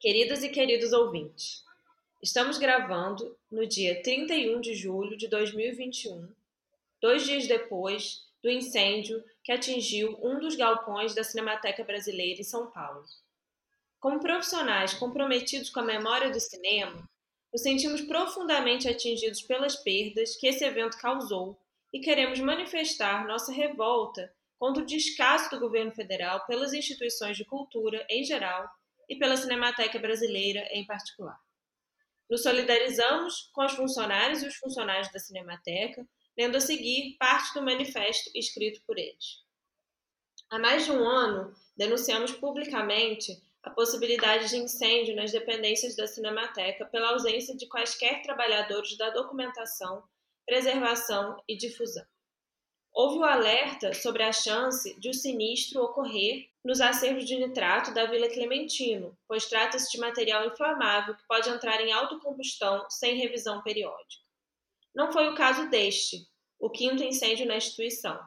Queridas e queridos ouvintes, estamos gravando no dia 31 de julho de 2021, dois dias depois do incêndio que atingiu um dos galpões da Cinemateca Brasileira em São Paulo. Como profissionais comprometidos com a memória do cinema, nos sentimos profundamente atingidos pelas perdas que esse evento causou e queremos manifestar nossa revolta contra o descaso do governo federal pelas instituições de cultura em geral e pela Cinemateca Brasileira em particular. Nos solidarizamos com os funcionários e os funcionários da Cinemateca, lendo a seguir parte do manifesto escrito por eles. Há mais de um ano, denunciamos publicamente a possibilidade de incêndio nas dependências da Cinemateca pela ausência de quaisquer trabalhadores da documentação, preservação e difusão. Houve o alerta sobre a chance de o sinistro ocorrer nos acervos de nitrato da Vila Clementino, pois trata-se de material inflamável que pode entrar em autocombustão sem revisão periódica. Não foi o caso deste, o quinto incêndio na instituição.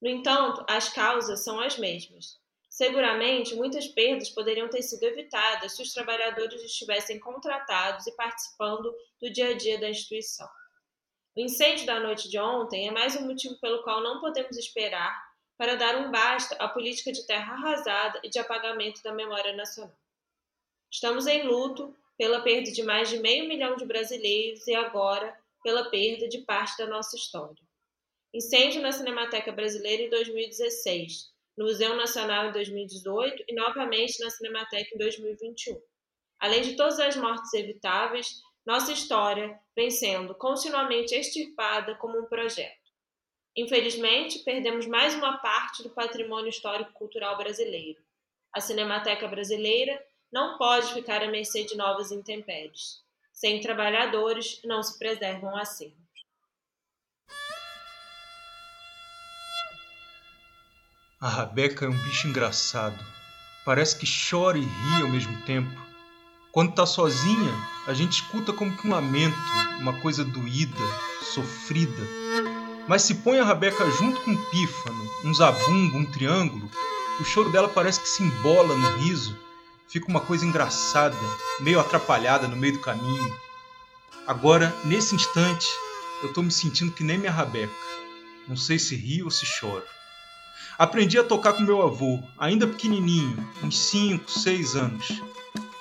No entanto, as causas são as mesmas. Seguramente, muitas perdas poderiam ter sido evitadas se os trabalhadores estivessem contratados e participando do dia a dia da instituição. O incêndio da noite de ontem é mais um motivo pelo qual não podemos esperar para dar um basta à política de terra arrasada e de apagamento da memória nacional. Estamos em luto pela perda de mais de meio milhão de brasileiros e agora pela perda de parte da nossa história. Incêndio na Cinemateca Brasileira em 2016 no Museu Nacional em 2018 e novamente na Cinemateca em 2021. Além de todas as mortes evitáveis, nossa história vem sendo continuamente extirpada como um projeto. Infelizmente, perdemos mais uma parte do patrimônio histórico-cultural brasileiro. A Cinemateca Brasileira não pode ficar à mercê de novas intempéries. Sem trabalhadores, não se preservam acervos. A Rabeca é um bicho engraçado. Parece que chora e ri ao mesmo tempo. Quando tá sozinha, a gente escuta como que um lamento, uma coisa doída, sofrida. Mas se põe a Rabeca junto com um pífano, um zabumbo, um triângulo, o choro dela parece que se embola no riso. Fica uma coisa engraçada, meio atrapalhada no meio do caminho. Agora, nesse instante, eu tô me sentindo que nem minha Rabeca. Não sei se rio ou se choro. Aprendi a tocar com meu avô, ainda pequenininho, uns 5, 6 anos.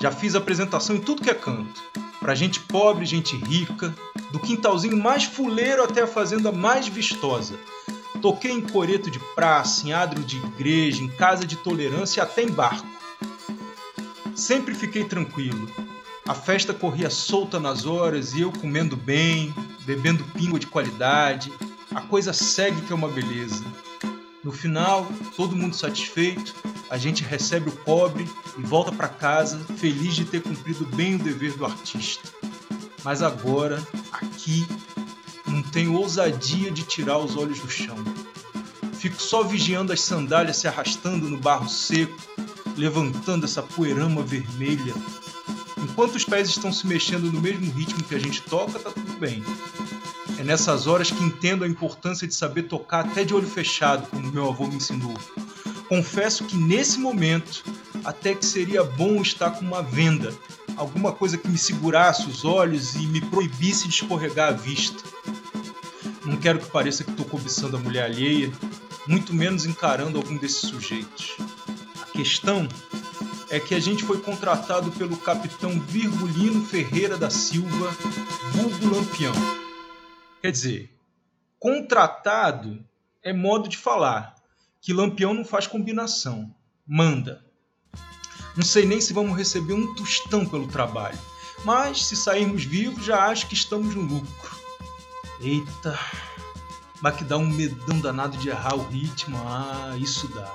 Já fiz apresentação em tudo que é canto. Pra gente pobre, gente rica, do quintalzinho mais fuleiro até a fazenda mais vistosa. Toquei em coreto de praça, em adro de igreja, em casa de tolerância e até em barco. Sempre fiquei tranquilo. A festa corria solta nas horas e eu comendo bem, bebendo pingo de qualidade. A coisa segue que é uma beleza. No final, todo mundo satisfeito, a gente recebe o cobre e volta para casa feliz de ter cumprido bem o dever do artista. Mas agora, aqui, não tenho ousadia de tirar os olhos do chão. Fico só vigiando as sandálias se arrastando no barro seco, levantando essa poeirama vermelha. Enquanto os pés estão se mexendo no mesmo ritmo que a gente toca, tá tudo bem. É nessas horas que entendo a importância de saber tocar até de olho fechado, como meu avô me ensinou. Confesso que nesse momento, até que seria bom estar com uma venda, alguma coisa que me segurasse os olhos e me proibisse de escorregar a vista. Não quero que pareça que estou cobiçando a mulher alheia, muito menos encarando algum desses sujeitos. A questão é que a gente foi contratado pelo capitão Virgulino Ferreira da Silva, vulgo Lampião Quer dizer, contratado é modo de falar, que Lampião não faz combinação, manda. Não sei nem se vamos receber um tostão pelo trabalho, mas se sairmos vivos já acho que estamos no lucro. Eita, mas que dá um medão danado de errar o ritmo, ah, isso dá.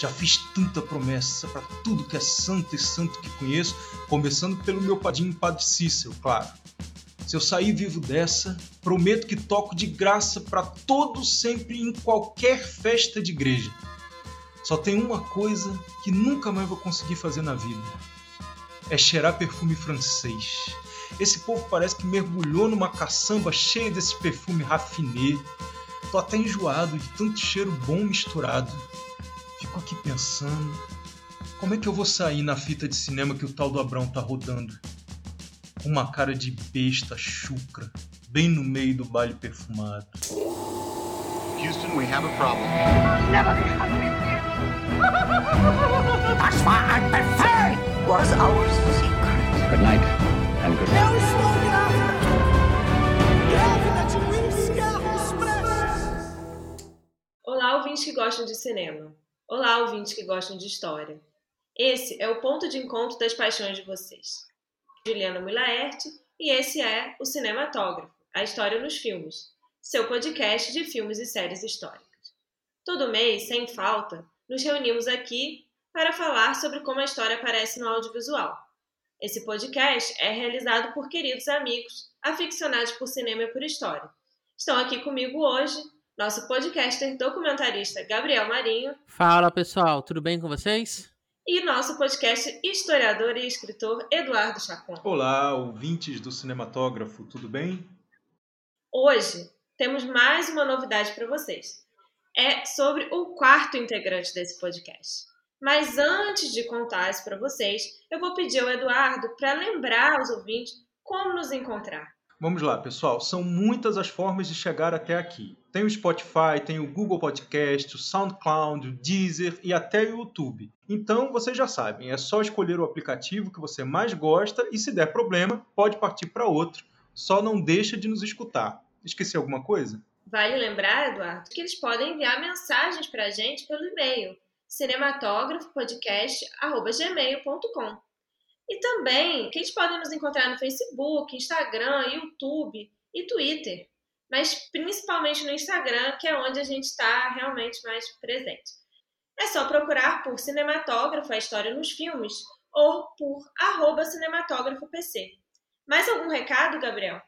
Já fiz tanta promessa para tudo que é santo e santo que conheço, começando pelo meu padrinho Padre Cícero, claro. Se eu sair vivo dessa, prometo que toco de graça para todo sempre em qualquer festa de igreja. Só tem uma coisa que nunca mais vou conseguir fazer na vida: é cheirar perfume francês. Esse povo parece que mergulhou numa caçamba cheia desse perfume raffiné. Tô até enjoado de tanto cheiro bom misturado. Fico aqui pensando. Como é que eu vou sair na fita de cinema que o tal do Abrão tá rodando? Com uma cara de besta chucra, bem no meio do baile perfumado. Houston, we have a problem. Das war ein Befehl! Was our secret? Good night and good express. Olá, ouvintes que gostam de cinema. Olá, ouvintes que gostam de história. Esse é o ponto de encontro das paixões de vocês. Juliana Mulaerte e esse é o Cinematógrafo, a história nos filmes, seu podcast de filmes e séries históricas. Todo mês, sem falta, nos reunimos aqui para falar sobre como a história aparece no audiovisual. Esse podcast é realizado por queridos amigos aficionados por cinema e por história. Estão aqui comigo hoje nosso podcaster documentarista Gabriel Marinho Fala pessoal, tudo bem com vocês? E nosso podcast historiador e escritor Eduardo Chacon. Olá, ouvintes do Cinematógrafo, tudo bem? Hoje temos mais uma novidade para vocês. É sobre o quarto integrante desse podcast. Mas antes de contar isso para vocês, eu vou pedir ao Eduardo para lembrar aos ouvintes como nos encontrar. Vamos lá, pessoal. São muitas as formas de chegar até aqui. Tem o Spotify, tem o Google Podcast, o SoundCloud, o Deezer e até o YouTube. Então, vocês já sabem, é só escolher o aplicativo que você mais gosta e se der problema, pode partir para outro. Só não deixa de nos escutar. Esqueci alguma coisa? Vale lembrar, Eduardo, que eles podem enviar mensagens para a gente pelo e-mail cinematógrafopodcast.gmail.com E também que eles podem nos encontrar no Facebook, Instagram, YouTube e Twitter. Mas principalmente no Instagram, que é onde a gente está realmente mais presente. É só procurar por Cinematógrafo, a história nos filmes, ou por arroba cinematógrafopc. Mais algum recado, Gabriel?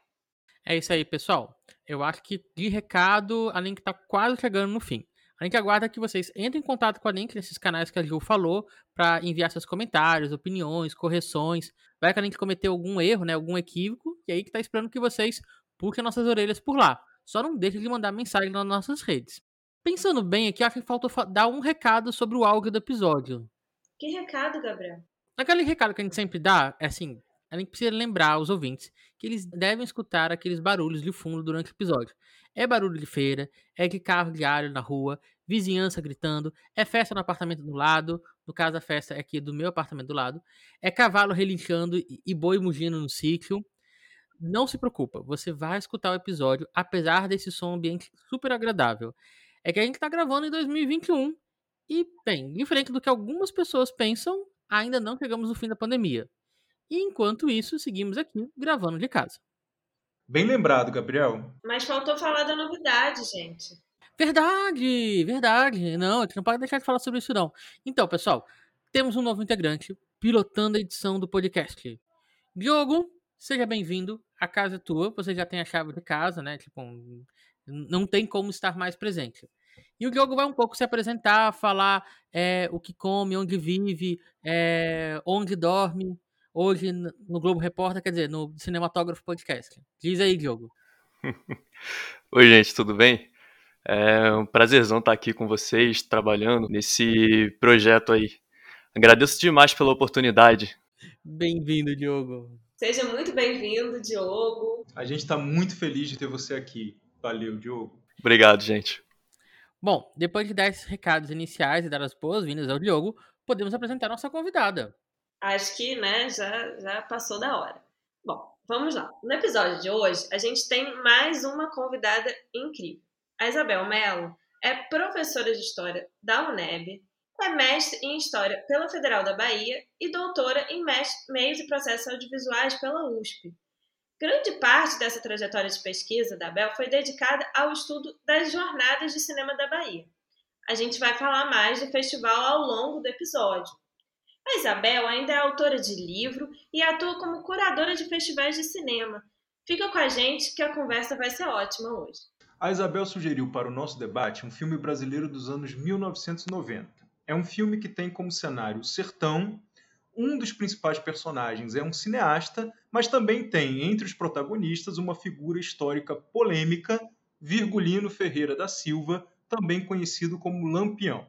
É isso aí, pessoal. Eu acho que de recado, a Link tá quase chegando no fim. A gente aguarda que vocês entrem em contato com a Link nesses canais que a Ju falou para enviar seus comentários, opiniões, correções. Vai que a Link cometeu algum erro, né, algum equívoco, e aí que tá esperando que vocês puxem nossas orelhas por lá. Só não deixe de mandar mensagem nas nossas redes. Pensando bem aqui, acho que faltou fa- dar um recado sobre o áudio do episódio. Que recado, Gabriel? Aquele recado que a gente sempre dá, é assim, a gente precisa lembrar os ouvintes que eles devem escutar aqueles barulhos de fundo durante o episódio. É barulho de feira, é de carro diário na rua, vizinhança gritando, é festa no apartamento do lado, no caso a festa é aqui do meu apartamento do lado, é cavalo relinchando e boi mugindo no sítio. Não se preocupa, você vai escutar o episódio apesar desse som ambiente super agradável. É que a gente tá gravando em 2021 e, bem, diferente do que algumas pessoas pensam, ainda não chegamos no fim da pandemia. E enquanto isso, seguimos aqui gravando de casa. Bem lembrado, Gabriel. Mas faltou falar da novidade, gente. Verdade, verdade. Não, a gente não pode deixar de falar sobre isso, não. Então, pessoal, temos um novo integrante pilotando a edição do podcast. Diogo, seja bem-vindo. A casa é tua. Você já tem a chave de casa, né? Tipo, não tem como estar mais presente. E o Diogo vai um pouco se apresentar, falar é, o que come, onde vive, é, onde dorme. Hoje no Globo Repórter, quer dizer, no Cinematógrafo Podcast. Diz aí, Diogo. Oi, gente, tudo bem? É um prazerzão estar aqui com vocês, trabalhando nesse projeto aí. Agradeço demais pela oportunidade. Bem-vindo, Diogo. Seja muito bem-vindo, Diogo. A gente está muito feliz de ter você aqui. Valeu, Diogo. Obrigado, gente. Bom, depois de dar esses recados iniciais e dar as boas-vindas ao Diogo, podemos apresentar nossa convidada. Acho que, né, já, já passou da hora. Bom, vamos lá. No episódio de hoje, a gente tem mais uma convidada incrível. A Isabel Mello é professora de História da UNEB, é mestre em História pela Federal da Bahia e doutora em Meios e Processos Audiovisuais pela USP. Grande parte dessa trajetória de pesquisa da Bel foi dedicada ao estudo das jornadas de cinema da Bahia. A gente vai falar mais do festival ao longo do episódio. A Isabel ainda é autora de livro e atua como curadora de festivais de cinema. Fica com a gente que a conversa vai ser ótima hoje. A Isabel sugeriu para o nosso debate um filme brasileiro dos anos 1990. É um filme que tem como cenário o sertão. Um dos principais personagens é um cineasta, mas também tem entre os protagonistas uma figura histórica polêmica, Virgulino Ferreira da Silva, também conhecido como Lampião.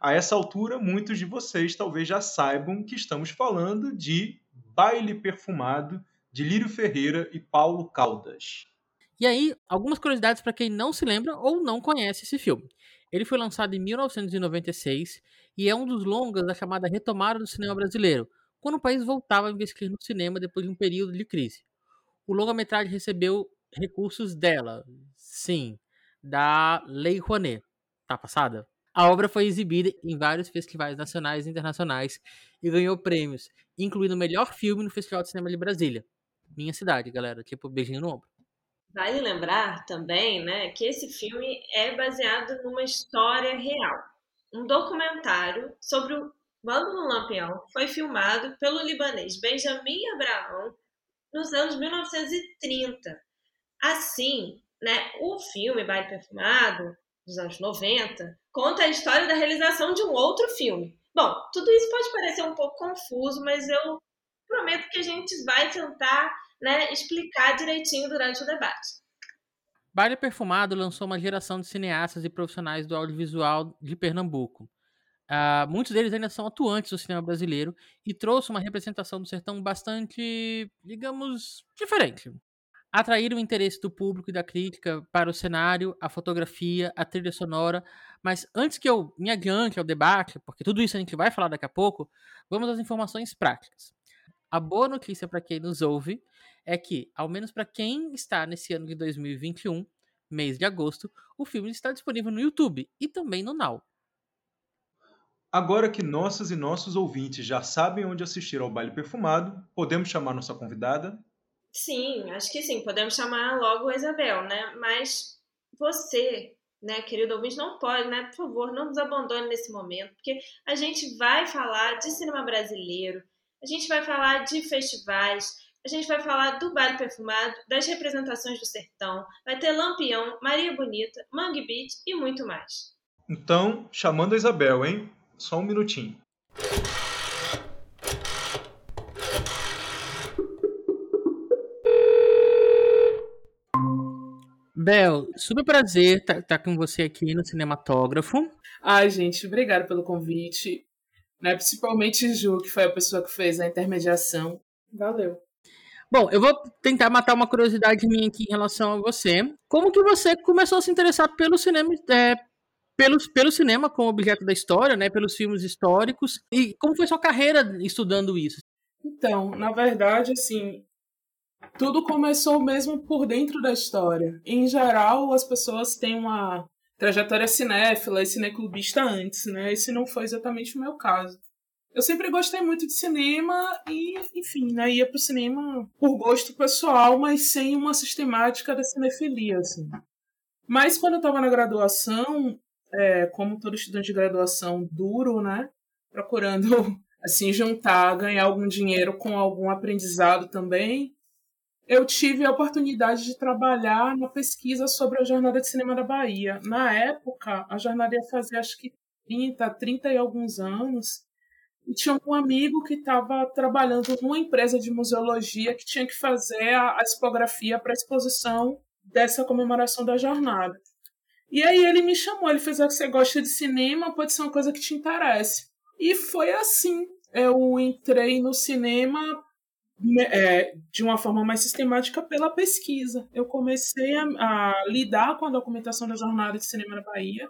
A essa altura, muitos de vocês talvez já saibam que estamos falando de Baile Perfumado, de Lírio Ferreira e Paulo Caldas. E aí, algumas curiosidades para quem não se lembra ou não conhece esse filme. Ele foi lançado em 1996 e é um dos longas da chamada retomada do cinema brasileiro, quando o país voltava a investir no cinema depois de um período de crise. O longa-metragem recebeu recursos dela, sim, da Lei Rouanet. Tá passada? A obra foi exibida em vários festivais nacionais e internacionais e ganhou prêmios, incluindo o melhor filme no Festival de Cinema de Brasília. Minha cidade, galera. Tipo, beijinho no ombro. Vale lembrar também né, que esse filme é baseado numa história real. Um documentário sobre o Bando do Lampião foi filmado pelo libanês Benjamin Abraão nos anos 1930. Assim, né, o filme Baile Perfumado, dos anos 90, conta a história da realização de um outro filme. Bom, tudo isso pode parecer um pouco confuso, mas eu prometo que a gente vai tentar né, explicar direitinho durante o debate. Baile Perfumado lançou uma geração de cineastas e profissionais do audiovisual de Pernambuco. Uh, muitos deles ainda são atuantes do cinema brasileiro e trouxe uma representação do sertão bastante, digamos, diferente. Atraíram o interesse do público e da crítica para o cenário, a fotografia, a trilha sonora. Mas antes que eu me adiante ao debate, porque tudo isso a gente vai falar daqui a pouco, vamos às informações práticas. A boa notícia para quem nos ouve é que, ao menos para quem está nesse ano de 2021, mês de agosto, o filme está disponível no YouTube e também no Now. Agora que nossas e nossos ouvintes já sabem onde assistir ao baile perfumado, podemos chamar nossa convidada? Sim, acho que sim. Podemos chamar logo a Isabel, né? Mas você, né, querido ouvinte, não pode, né? Por favor, não nos abandone nesse momento, porque a gente vai falar de cinema brasileiro, a gente vai falar de festivais, a gente vai falar do baile perfumado, das representações do sertão, vai ter Lampião, Maria Bonita, Mangue Beach e muito mais. Então, chamando a Isabel, hein? Só um minutinho. Bel, super prazer estar tá, tá com você aqui no Cinematógrafo. Ai, gente, obrigada pelo convite né? Principalmente Ju, que foi a pessoa que fez a intermediação. Valeu. Bom, eu vou tentar matar uma curiosidade minha aqui em relação a você. Como que você começou a se interessar pelo cinema, é, pelo, pelo cinema como objeto da história, né? Pelos filmes históricos. E como foi sua carreira estudando isso? Então, na verdade, assim, tudo começou mesmo por dentro da história. Em geral, as pessoas têm uma trajetória cinéfila e cineclubista antes, né? Esse não foi exatamente o meu caso. Eu sempre gostei muito de cinema e, enfim, né, ia pro cinema por gosto pessoal, mas sem uma sistemática da cinefilia, assim. Mas quando eu estava na graduação, é, como todo estudante de graduação duro, né, procurando, assim, juntar, ganhar algum dinheiro com algum aprendizado também, eu tive a oportunidade de trabalhar na pesquisa sobre a Jornada de Cinema da Bahia. Na época, a jornada ia fazer acho que 30, 30 e alguns anos. E tinha um amigo que estava trabalhando numa empresa de museologia que tinha que fazer a, a expografia para a exposição dessa comemoração da jornada. E aí ele me chamou, ele fez: ah, você gosta de cinema, pode ser uma coisa que te interesse. E foi assim. Eu entrei no cinema é, de uma forma mais sistemática pela pesquisa. Eu comecei a, a, lidar com a documentação da Jornada de Cinema na Bahia,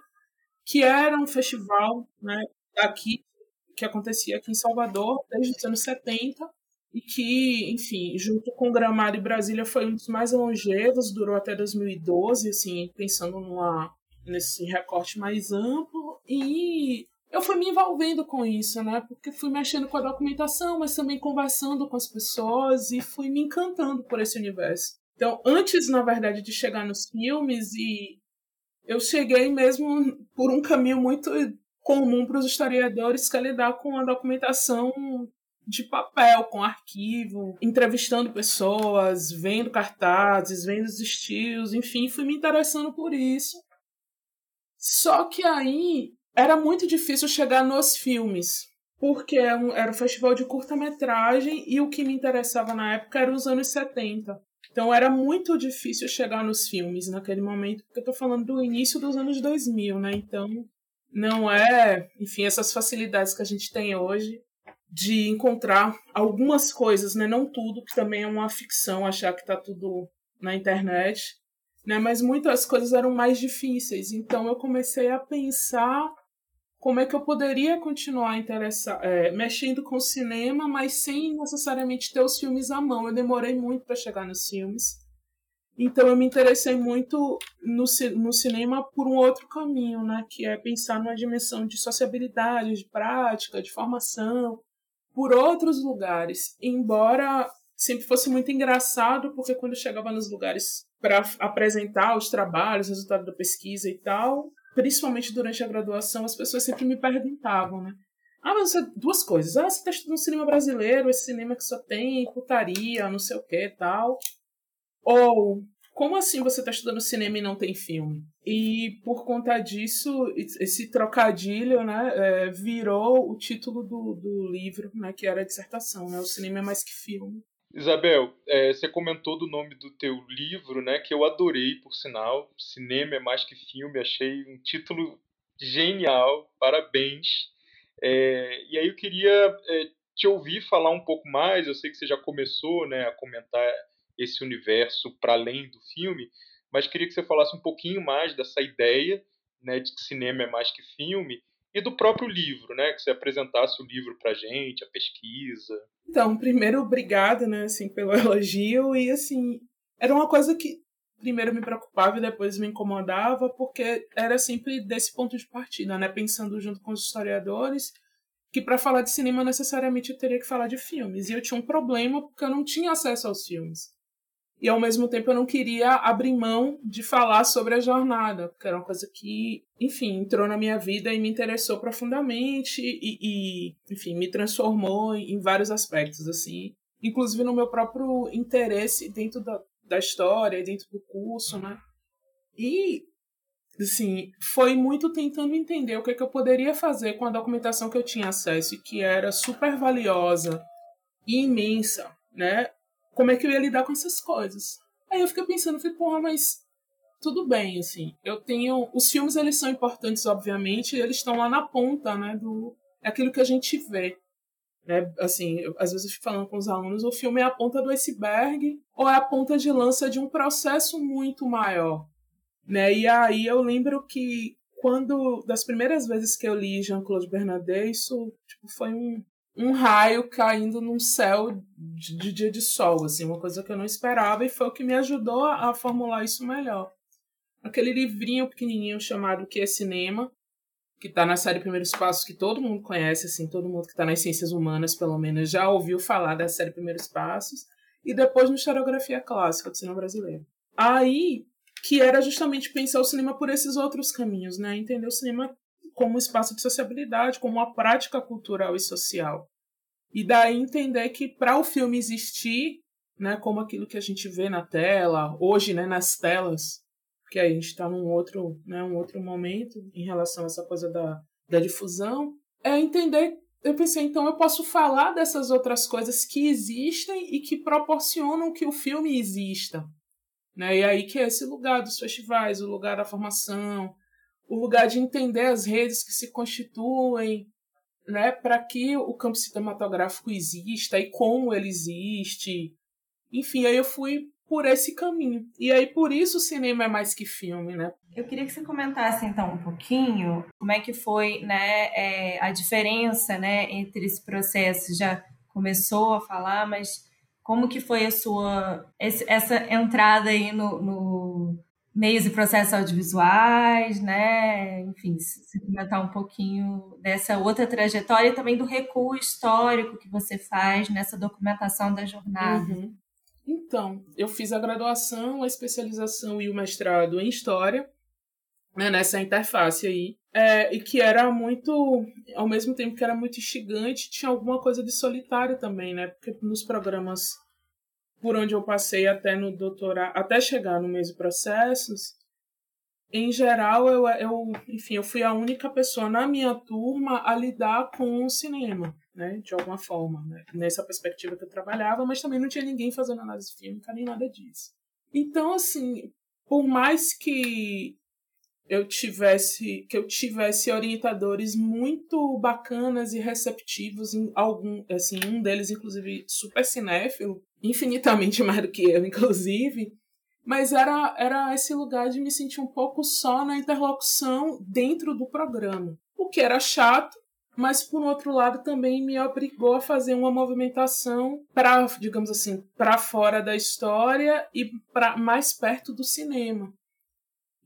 que era um festival né, aqui, que acontecia aqui em Salvador desde os anos 70 e que, enfim, junto com Gramado e Brasília foi um dos mais longevos, durou até 2012, assim, pensando numa, nesse recorte mais amplo e eu fui me envolvendo com isso, né? Porque fui mexendo com a documentação, mas também conversando com as pessoas e fui me encantando por esse universo. Então, antes, na verdade, de chegar nos filmes, e eu cheguei mesmo por um caminho muito comum para os historiadores, que é lidar com a documentação de papel, com arquivo, entrevistando pessoas, vendo cartazes, vendo os estilos, enfim, fui me interessando por isso. Só que aí era muito difícil chegar nos filmes, porque é era um festival de curta-metragem e o que me interessava na época era os anos 70. Então era muito difícil chegar nos filmes naquele momento, porque eu tô falando do início dos anos 2000, né? Então não é, enfim, essas facilidades que a gente tem hoje de encontrar algumas coisas, né? Não tudo, que também é uma ficção achar que está tudo na internet, né? Mas muitas coisas eram mais difíceis. Então eu comecei a pensar como é que eu poderia continuar interessar, é, mexendo com o cinema, mas sem necessariamente ter os filmes à mão. Eu demorei muito para chegar nos filmes. Então eu me interessei muito no, no cinema por um outro caminho, né? Que é pensar numa dimensão de sociabilidade, de prática, de formação, por outros lugares. Embora sempre fosse muito engraçado, porque quando eu chegava nos lugares para apresentar os trabalhos, resultado da pesquisa e tal, principalmente durante a graduação, as pessoas sempre me perguntavam, né? Ah, mas você, duas coisas. Ah, você está estudando cinema brasileiro, esse cinema que só tem putaria, não sei o que tal. Ou, como assim você está estudando cinema e não tem filme? E por conta disso, esse trocadilho né, é, virou o título do, do livro, né, que era a dissertação, né, O Cinema é Mais Que Filme. Isabel, é, você comentou do nome do teu livro, né, que eu adorei, por sinal. Cinema é mais que filme, achei um título genial, parabéns. É, e aí eu queria é, te ouvir falar um pouco mais. Eu sei que você já começou né, a comentar esse universo para além do filme, mas queria que você falasse um pouquinho mais dessa ideia né, de que cinema é mais que filme e do próprio livro, né? Que você apresentasse o livro para gente, a pesquisa. Então, primeiro, obrigada, né, assim, pelo elogio e assim era uma coisa que primeiro me preocupava e depois me incomodava porque era sempre desse ponto de partida, né? Pensando junto com os historiadores que para falar de cinema necessariamente eu teria que falar de filmes e eu tinha um problema porque eu não tinha acesso aos filmes e ao mesmo tempo eu não queria abrir mão de falar sobre a jornada, porque era uma coisa que, enfim, entrou na minha vida e me interessou profundamente e, e enfim, me transformou em vários aspectos, assim, inclusive no meu próprio interesse dentro da, da história, dentro do curso, né? E, assim, foi muito tentando entender o que, é que eu poderia fazer com a documentação que eu tinha acesso e que era super valiosa e imensa, né? Como é que eu ia lidar com essas coisas. Aí eu fiquei pensando, falei, porra, mas tudo bem, assim, eu tenho... Os filmes, eles são importantes, obviamente, eles estão lá na ponta, né, do... É aquilo que a gente vê. Né? Assim, eu, às vezes eu fico falando com os alunos, o filme é a ponta do iceberg ou é a ponta de lança de um processo muito maior. Né? E aí eu lembro que quando, das primeiras vezes que eu li Jean-Claude Bernardet, isso tipo, foi um, um raio caindo num céu de, de, dia de sol, assim, uma coisa que eu não esperava e foi o que me ajudou a, formular isso melhor. Aquele livrinho pequenininho chamado Que é Cinema, que está na série Primeiros Passos, que todo mundo conhece, assim, todo mundo que está nas ciências humanas, pelo menos, já ouviu falar da série Primeiros Passos, e depois no Historiografia Clássica do cinema brasileiro. Aí, que era justamente pensar o cinema por esses outros caminhos, né? Entender o cinema como um espaço de sociabilidade, como uma prática cultural e social. E daí entender que para o filme existir, né, como aquilo que a gente vê na tela, hoje, né, nas telas, que a gente está num outro, né, um outro momento em relação a essa coisa da, da difusão, é entender. Eu pensei, então eu posso falar dessas outras coisas que existem e que proporcionam que o filme exista. Né? E aí que é esse lugar dos festivais, o lugar da formação, o lugar de entender as redes que se constituem, né, para que o campo cinematográfico exista e como ele existe. Enfim, aí eu fui por esse caminho. E aí por isso o cinema é mais que filme, né? Eu queria que você comentasse então um pouquinho como é que foi, né, é, a diferença, né, entre esse processo. Já começou a falar, mas como que foi a sua essa entrada aí no, no meios e processos audiovisuais, né? Enfim, se comentar um pouquinho dessa outra trajetória e também do recuo histórico que você faz nessa documentação da jornada. Uhum. Então, eu fiz a graduação, a especialização e o mestrado em História, né, nessa interface aí, é, e que era muito, ao mesmo tempo que era muito instigante, tinha alguma coisa de solitário também, né? Porque nos programas por onde eu passei até no doutorado, até chegar no de processos, em geral, eu, eu, enfim, eu fui a única pessoa na minha turma a lidar com o cinema, né, de alguma forma, né, nessa perspectiva que eu trabalhava, mas também não tinha ninguém fazendo análise fílmica nem nada disso. Então, assim, por mais que eu tivesse que eu tivesse orientadores muito bacanas e receptivos em algum assim um deles inclusive super cinéfilo infinitamente mais do que eu inclusive. Mas era era esse lugar de me sentir um pouco só na interlocução dentro do programa o que era chato mas por outro lado também me obrigou a fazer uma movimentação para digamos assim para fora da história e para mais perto do cinema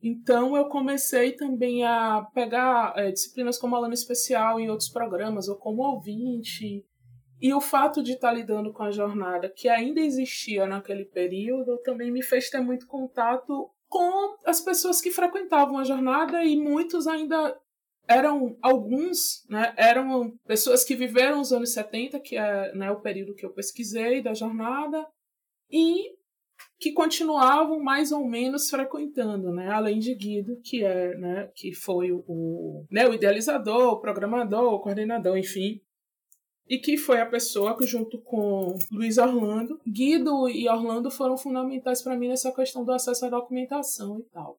então eu comecei também a pegar é, disciplinas como aluno especial em outros programas ou como ouvinte. E o fato de estar lidando com a jornada que ainda existia naquele período também me fez ter muito contato com as pessoas que frequentavam a jornada e muitos ainda eram alguns, né, eram pessoas que viveram os anos 70, que é né, o período que eu pesquisei da jornada, e que continuavam mais ou menos frequentando, né? Além de Guido, que é, né, que foi o, né, o idealizador, o programador, o coordenador, enfim, e que foi a pessoa que, junto com Luiz Orlando, Guido e Orlando foram fundamentais para mim nessa questão do acesso à documentação e tal.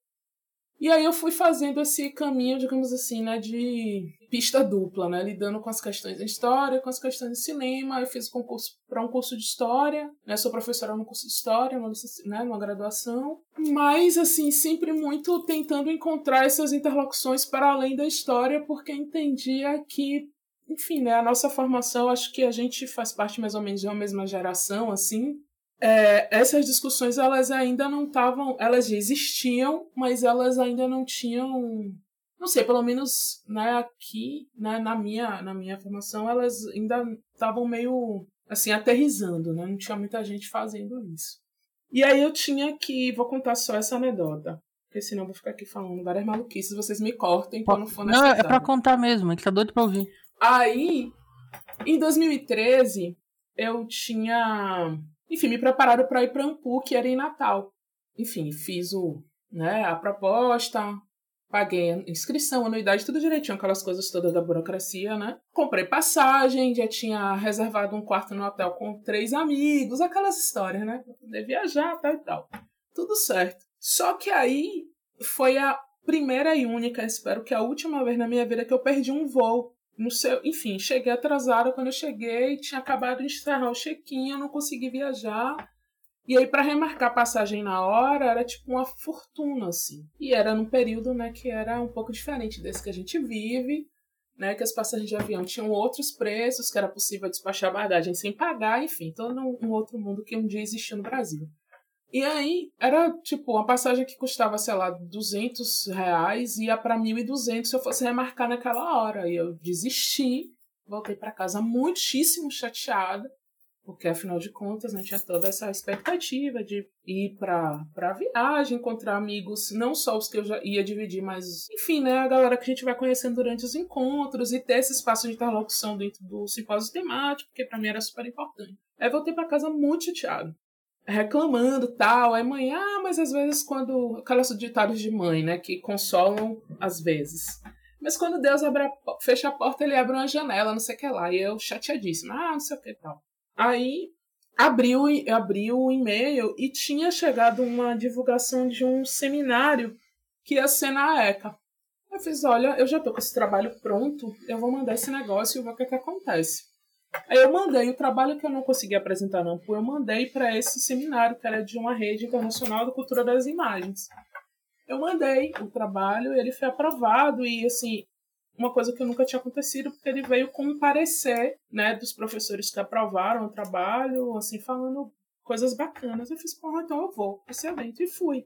E aí eu fui fazendo esse caminho, digamos assim, né, de pista dupla, né, lidando com as questões da história, com as questões de cinema. Eu fiz concurso para um curso de história, né, sou professora no curso de história, numa, né, numa graduação, mas assim sempre muito tentando encontrar essas interlocuções para além da história, porque entendia que enfim, né, a nossa formação, acho que a gente faz parte mais ou menos de uma mesma geração, assim, é, essas discussões elas ainda não estavam, elas já existiam, mas elas ainda não tinham, não sei, pelo menos né, aqui, né, na minha na minha formação, elas ainda estavam meio assim aterrizando, né? Não tinha muita gente fazendo isso. E aí eu tinha que, vou contar só essa anedota, porque senão eu vou ficar aqui falando várias maluquices, vocês me cortem quando for Não, é pra contar mesmo, a gente tá doido pra ouvir. Aí, em 2013, eu tinha enfim, me prepararam para ir para Ampu, que era em Natal. Enfim, fiz o, né, a proposta, paguei a inscrição, anuidade, tudo direitinho, aquelas coisas todas da burocracia, né? Comprei passagem, já tinha reservado um quarto no hotel com três amigos, aquelas histórias, né? Pra poder viajar, tal e tal. Tudo certo. Só que aí foi a primeira e única, espero que a última vez na minha vida que eu perdi um voo no seu, enfim, cheguei atrasada quando eu cheguei, tinha acabado de encerrar o check-in, eu não consegui viajar. E aí para remarcar a passagem na hora era tipo uma fortuna assim. E era num período, né, que era um pouco diferente desse que a gente vive, né, que as passagens de avião tinham outros preços, que era possível despachar bagagem sem pagar, enfim, todo um outro mundo que um dia existiu no Brasil. E aí, era tipo uma passagem que custava, sei lá, 200 reais, ia para 1.200 se eu fosse remarcar naquela hora. E eu desisti, voltei para casa muitíssimo chateada, porque afinal de contas, né, tinha toda essa expectativa de ir para a viagem, encontrar amigos, não só os que eu já ia dividir, mas enfim, né, a galera que a gente vai conhecendo durante os encontros e ter esse espaço de interlocução dentro do simpósio temático, que para mim era super importante. Aí voltei para casa muito chateada reclamando tal. Aí mãe, ah, mas às vezes quando. Aquelas ditados de mãe, né? Que consolam às vezes. Mas quando Deus abre a, fecha a porta, ele abre uma janela, não sei o que lá. E eu chateadíssima, ah, não sei o que tal. Aí abriu, abriu o e-mail e tinha chegado uma divulgação de um seminário que ia ser na ECA. Eu fiz, olha, eu já tô com esse trabalho pronto, eu vou mandar esse negócio e ver o que, que acontece. Aí eu mandei o trabalho que eu não consegui apresentar não, eu mandei para esse seminário que era de uma rede internacional da cultura das imagens. Eu mandei o trabalho, ele foi aprovado e assim, uma coisa que nunca tinha acontecido, porque ele veio com um parecer, né, dos professores que aprovaram o trabalho, assim, falando coisas bacanas. Eu fiz, porra, então eu vou esse evento e fui.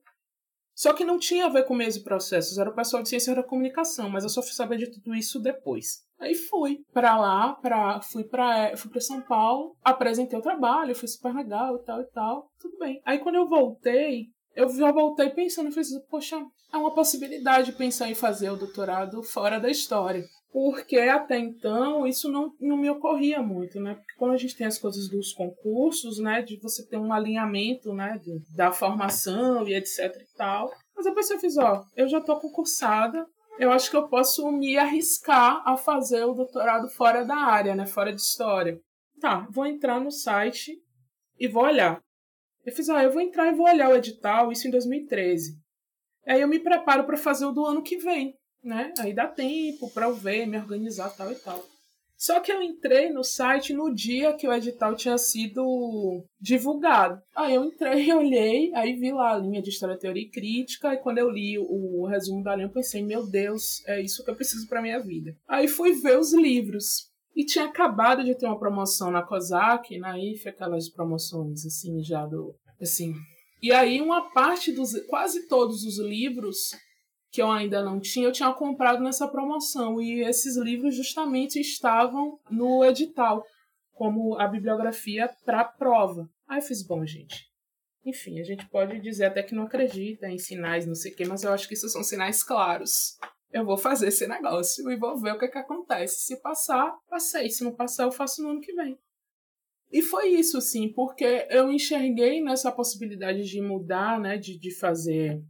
Só que não tinha a ver com meios e processos, era o pessoal de ciência da comunicação, mas eu só fui saber de tudo isso depois. Aí fui para lá, pra, fui para fui para São Paulo, apresentei o trabalho, foi super legal e tal e tal, tudo bem. Aí quando eu voltei, eu já voltei pensando, falei, poxa, é uma possibilidade pensar em fazer o doutorado fora da história. Porque até então isso não, não me ocorria muito, né? Porque quando a gente tem as coisas dos concursos, né? De você ter um alinhamento, né? De, da formação e etc e tal. Mas depois eu fiz, ó, eu já tô concursada, eu acho que eu posso me arriscar a fazer o doutorado fora da área, né? Fora de história. Tá, vou entrar no site e vou olhar. Eu fiz, ah, eu vou entrar e vou olhar o edital, isso em 2013. Aí eu me preparo para fazer o do ano que vem, né? Aí dá tempo para eu ver, me organizar, tal e tal. Só que eu entrei no site no dia que o edital tinha sido divulgado. Aí eu entrei, olhei, aí vi lá a linha de história, teoria e crítica, e quando eu li o resumo da linha, eu pensei, meu Deus, é isso que eu preciso para minha vida. Aí fui ver os livros. E tinha acabado de ter uma promoção na COSAC, na IF, aquelas promoções assim, já do. Assim. E aí, uma parte dos. quase todos os livros que eu ainda não tinha, eu tinha comprado nessa promoção. E esses livros justamente estavam no edital, como a bibliografia para prova. Aí eu fiz, bom, gente. Enfim, a gente pode dizer até que não acredita em sinais, não sei o quê, mas eu acho que isso são sinais claros eu vou fazer esse negócio e vou ver o que, é que acontece. Se passar, passei. Se não passar, eu faço no ano que vem. E foi isso, sim, porque eu enxerguei nessa possibilidade de mudar, né, de, de fazer,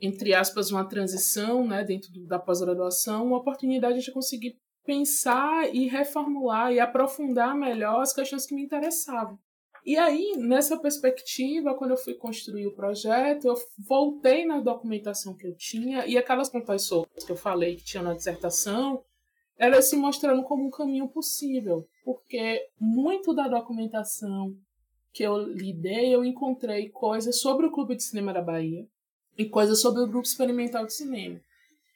entre aspas, uma transição né, dentro da pós-graduação, uma oportunidade de conseguir pensar e reformular e aprofundar melhor as questões que me interessavam. E aí, nessa perspectiva, quando eu fui construir o projeto, eu voltei na documentação que eu tinha e aquelas pontas que eu falei que tinha na dissertação, elas se mostrando como um caminho possível, porque muito da documentação que eu lidei, eu encontrei coisas sobre o Clube de Cinema da Bahia e coisas sobre o Grupo Experimental de Cinema.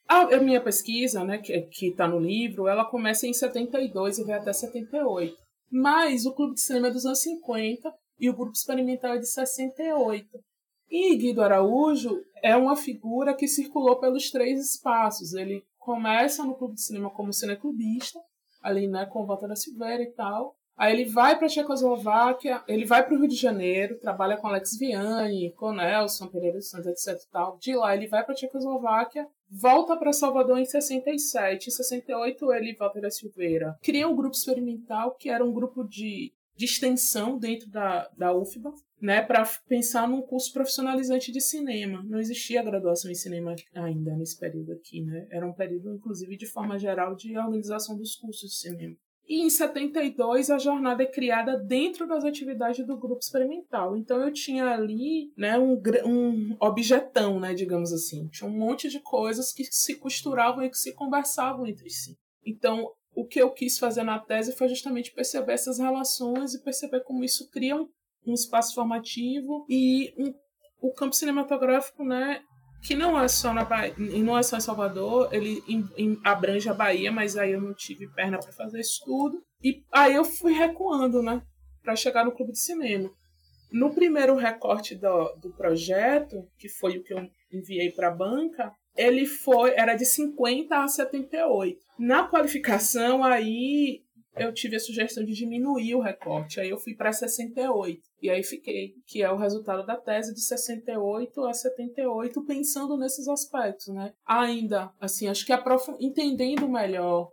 A, minha pesquisa, né, que está no livro, ela começa em 72 e vai até 78. Mas o Clube de Cinema é dos anos 50 e o Grupo Experimental é de 68. E Guido Araújo é uma figura que circulou pelos três espaços. Ele começa no Clube de Cinema como cineclubista, ali né, com Volta da Silveira e tal. Aí ele vai para a Tchecoslováquia, ele vai para o Rio de Janeiro, trabalha com Alex Vianney, com Nelson Pereira Santos, etc. Tal. De lá ele vai para a Tchecoslováquia, volta para Salvador em 67. Em 68 ele volta da Silveira. Cria um grupo experimental que era um grupo de, de extensão dentro da, da UFBA, né, para pensar num curso profissionalizante de cinema. Não existia graduação em cinema ainda nesse período aqui, né? Era um período, inclusive, de forma geral, de organização dos cursos de cinema. E em 72 a jornada é criada dentro das atividades do grupo experimental. Então eu tinha ali né, um, um objetão, né, digamos assim. Tinha um monte de coisas que se costuravam e que se conversavam entre si. Então o que eu quis fazer na tese foi justamente perceber essas relações e perceber como isso cria um, um espaço formativo e um, o campo cinematográfico, né, que não é só na Bahia, não é só em Salvador, ele em, em, abrange a Bahia, mas aí eu não tive perna para fazer isso tudo. E aí eu fui recuando, né, para chegar no clube de cinema. No primeiro recorte do, do projeto, que foi o que eu enviei para a banca, ele foi era de 50 a 78. Na qualificação aí eu tive a sugestão de diminuir o recorte. Aí eu fui para 68. E aí fiquei, que é o resultado da tese de 68 a 78, pensando nesses aspectos, né? Ainda, assim, acho que entendendo melhor,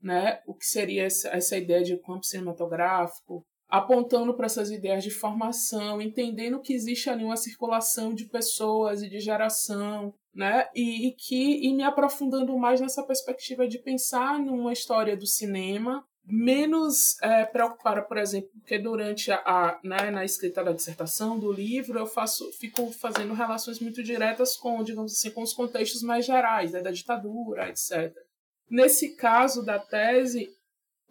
né, o que seria essa, essa ideia de campo cinematográfico, apontando para essas ideias de formação, entendendo que existe ali uma circulação de pessoas e de geração, né? E, e que e me aprofundando mais nessa perspectiva de pensar numa história do cinema menos é, preocupada, por exemplo, porque durante a, a né, na escrita da dissertação do livro eu faço, fico fazendo relações muito diretas com, digamos assim, com os contextos mais gerais, né, da ditadura, etc. Nesse caso da tese,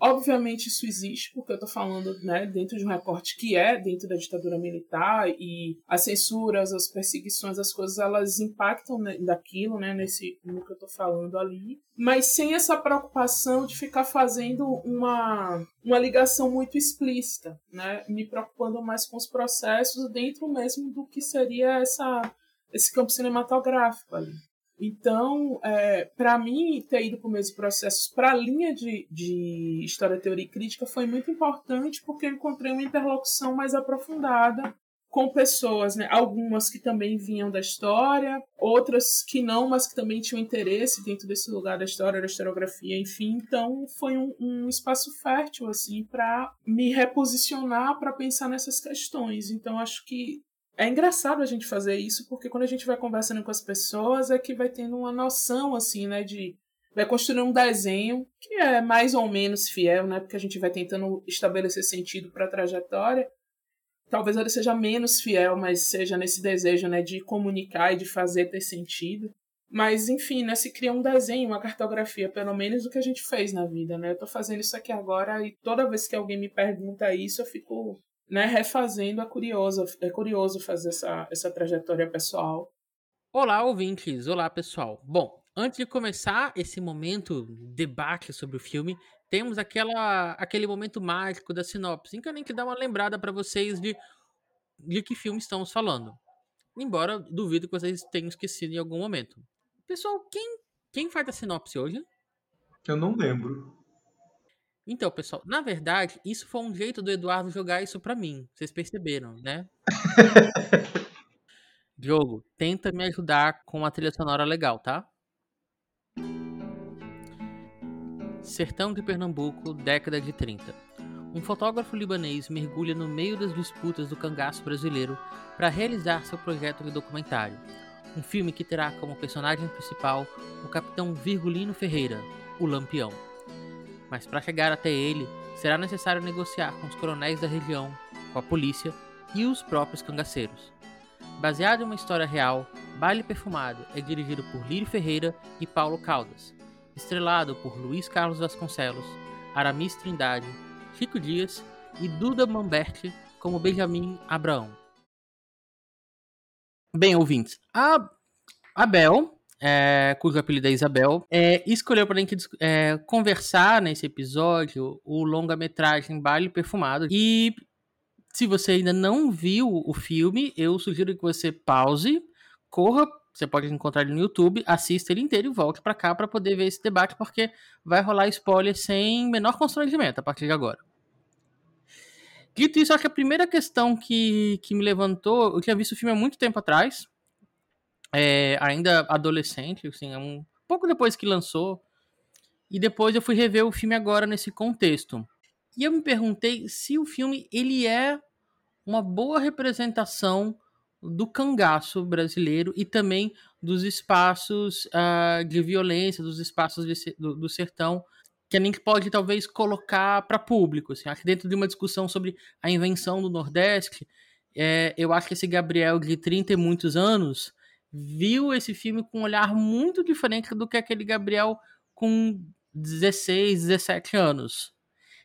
Obviamente isso existe, porque eu estou falando né, dentro de um recorte que é dentro da ditadura militar e as censuras, as perseguições, as coisas, elas impactam daquilo, né, nesse, no que eu estou falando ali, mas sem essa preocupação de ficar fazendo uma, uma ligação muito explícita, né, me preocupando mais com os processos dentro mesmo do que seria essa, esse campo cinematográfico ali. Então, é, para mim, ter ido por meus processos para a linha de, de História, Teoria e Crítica foi muito importante porque eu encontrei uma interlocução mais aprofundada com pessoas, né? algumas que também vinham da história, outras que não, mas que também tinham interesse dentro desse lugar da história, da historiografia, enfim. Então, foi um, um espaço fértil assim para me reposicionar para pensar nessas questões. Então, acho que é engraçado a gente fazer isso, porque quando a gente vai conversando com as pessoas, é que vai tendo uma noção, assim, né, de. Vai construir um desenho que é mais ou menos fiel, né, porque a gente vai tentando estabelecer sentido para a trajetória. talvez ele seja menos fiel, mas seja nesse desejo, né, de comunicar e de fazer ter sentido. Mas, enfim, né, se cria um desenho, uma cartografia, pelo menos do que a gente fez na vida, né? Eu tô fazendo isso aqui agora e toda vez que alguém me pergunta isso, eu fico, né, refazendo, é curioso, é curioso fazer essa, essa trajetória pessoal. Olá, ouvintes! Olá, pessoal! Bom, antes de começar esse momento debate sobre o filme, temos aquela, aquele momento mágico da sinopse, em que eu nem que dar uma lembrada para vocês de, de que filme estamos falando. Embora duvido que vocês tenham esquecido em algum momento. Pessoal, quem, quem faz a sinopse hoje? Eu não lembro. Então, pessoal, na verdade, isso foi um jeito do Eduardo jogar isso pra mim. Vocês perceberam, né? Diogo, tenta me ajudar com uma trilha sonora legal, tá? Sertão de Pernambuco, década de 30. Um fotógrafo libanês mergulha no meio das disputas do cangaço brasileiro para realizar seu projeto de documentário. Um filme que terá como personagem principal o capitão Virgulino Ferreira, o Lampião. Mas para chegar até ele, será necessário negociar com os coronéis da região, com a polícia e os próprios cangaceiros. Baseado em uma história real, Baile Perfumado é dirigido por Lírio Ferreira e Paulo Caldas, estrelado por Luiz Carlos Vasconcelos, Aramis Trindade, Chico Dias e Duda Mamberti como Benjamin Abraão. Bem, ouvintes, a Abel, é, cujo apelido é Isabel, é, escolheu para gente é, conversar nesse episódio o longa-metragem Baile Perfumado. E se você ainda não viu o filme, eu sugiro que você pause, corra, você pode encontrar ele no YouTube, assista ele inteiro e volte para cá para poder ver esse debate, porque vai rolar spoiler sem menor constrangimento a partir de agora. Dito isso, acho que a primeira questão que, que me levantou, eu tinha visto o filme há muito tempo atrás, é, ainda adolescente, assim, um pouco depois que lançou, e depois eu fui rever o filme agora nesse contexto. E eu me perguntei se o filme ele é uma boa representação do cangaço brasileiro e também dos espaços uh, de violência, dos espaços de, do, do, sertão, que a gente pode talvez colocar para público. Assim. Acho que dentro de uma discussão sobre a invenção do Nordeste, é, eu acho que esse Gabriel de 30 e muitos anos viu esse filme com um olhar muito diferente do que aquele Gabriel com 16, 17 anos.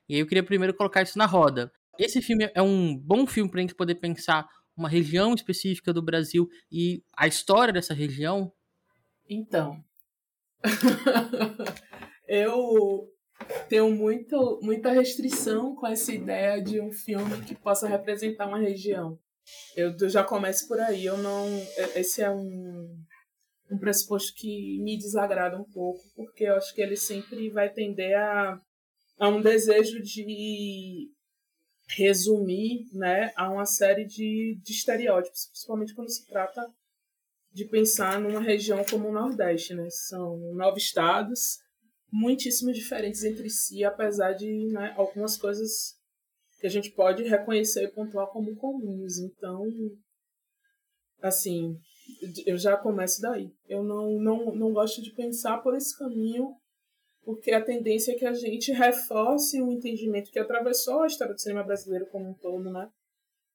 E aí eu queria primeiro colocar isso na roda. Esse filme é um bom filme para a gente poder pensar uma região específica do Brasil e a história dessa região? Então, eu tenho muito, muita restrição com essa ideia de um filme que possa representar uma região. Eu já começo por aí. Eu não. Esse é um, um pressuposto que me desagrada um pouco, porque eu acho que ele sempre vai tender a, a um desejo de resumir né, a uma série de, de estereótipos, principalmente quando se trata de pensar numa região como o Nordeste. Né? São nove estados, muitíssimo diferentes entre si, apesar de né, algumas coisas que a gente pode reconhecer e pontuar como comuns. Então, assim, eu já começo daí. Eu não, não, não gosto de pensar por esse caminho porque a tendência é que a gente reforce um entendimento que atravessou a história do cinema brasileiro como um todo, né?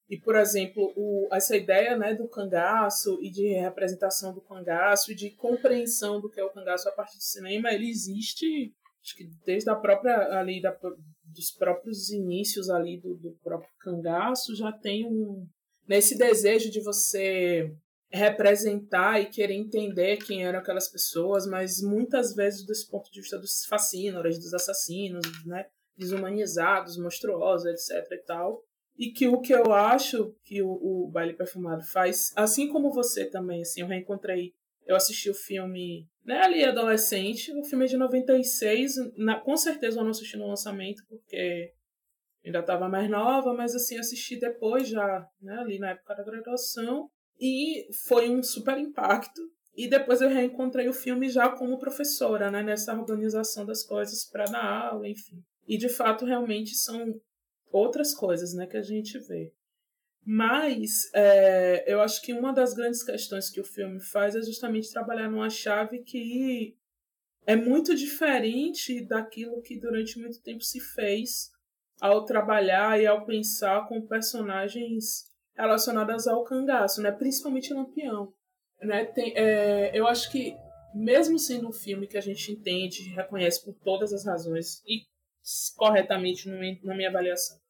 E, por exemplo, o, essa ideia né, do cangaço e de representação do cangaço e de compreensão do que é o cangaço a partir do cinema, ele existe acho que desde a própria ali da, dos próprios inícios ali do, do próprio cangaço já tem um nesse desejo de você representar e querer entender quem eram aquelas pessoas, mas muitas vezes desse ponto de vista dos fascínoras, dos assassinos, né, desumanizados, monstruosos, etc e tal. E que o que eu acho que o, o Baile Perfumado faz, assim como você também, assim, eu reencontrei, eu assisti o filme, né, ali adolescente, o filme é de 96, na, com certeza eu não assisti no lançamento, porque ainda estava mais nova, mas assim, assisti depois já, né, ali na época da graduação, e foi um super impacto. E depois eu reencontrei o filme já como professora, né, nessa organização das coisas para dar aula, enfim. E de fato, realmente são outras coisas né, que a gente vê. Mas é, eu acho que uma das grandes questões que o filme faz é justamente trabalhar numa chave que é muito diferente daquilo que durante muito tempo se fez ao trabalhar e ao pensar com personagens relacionadas ao cangaço, né? principalmente Lampião. Né? Tem, é, eu acho que, mesmo sendo um filme que a gente entende e reconhece por todas as razões, e corretamente na minha avaliação,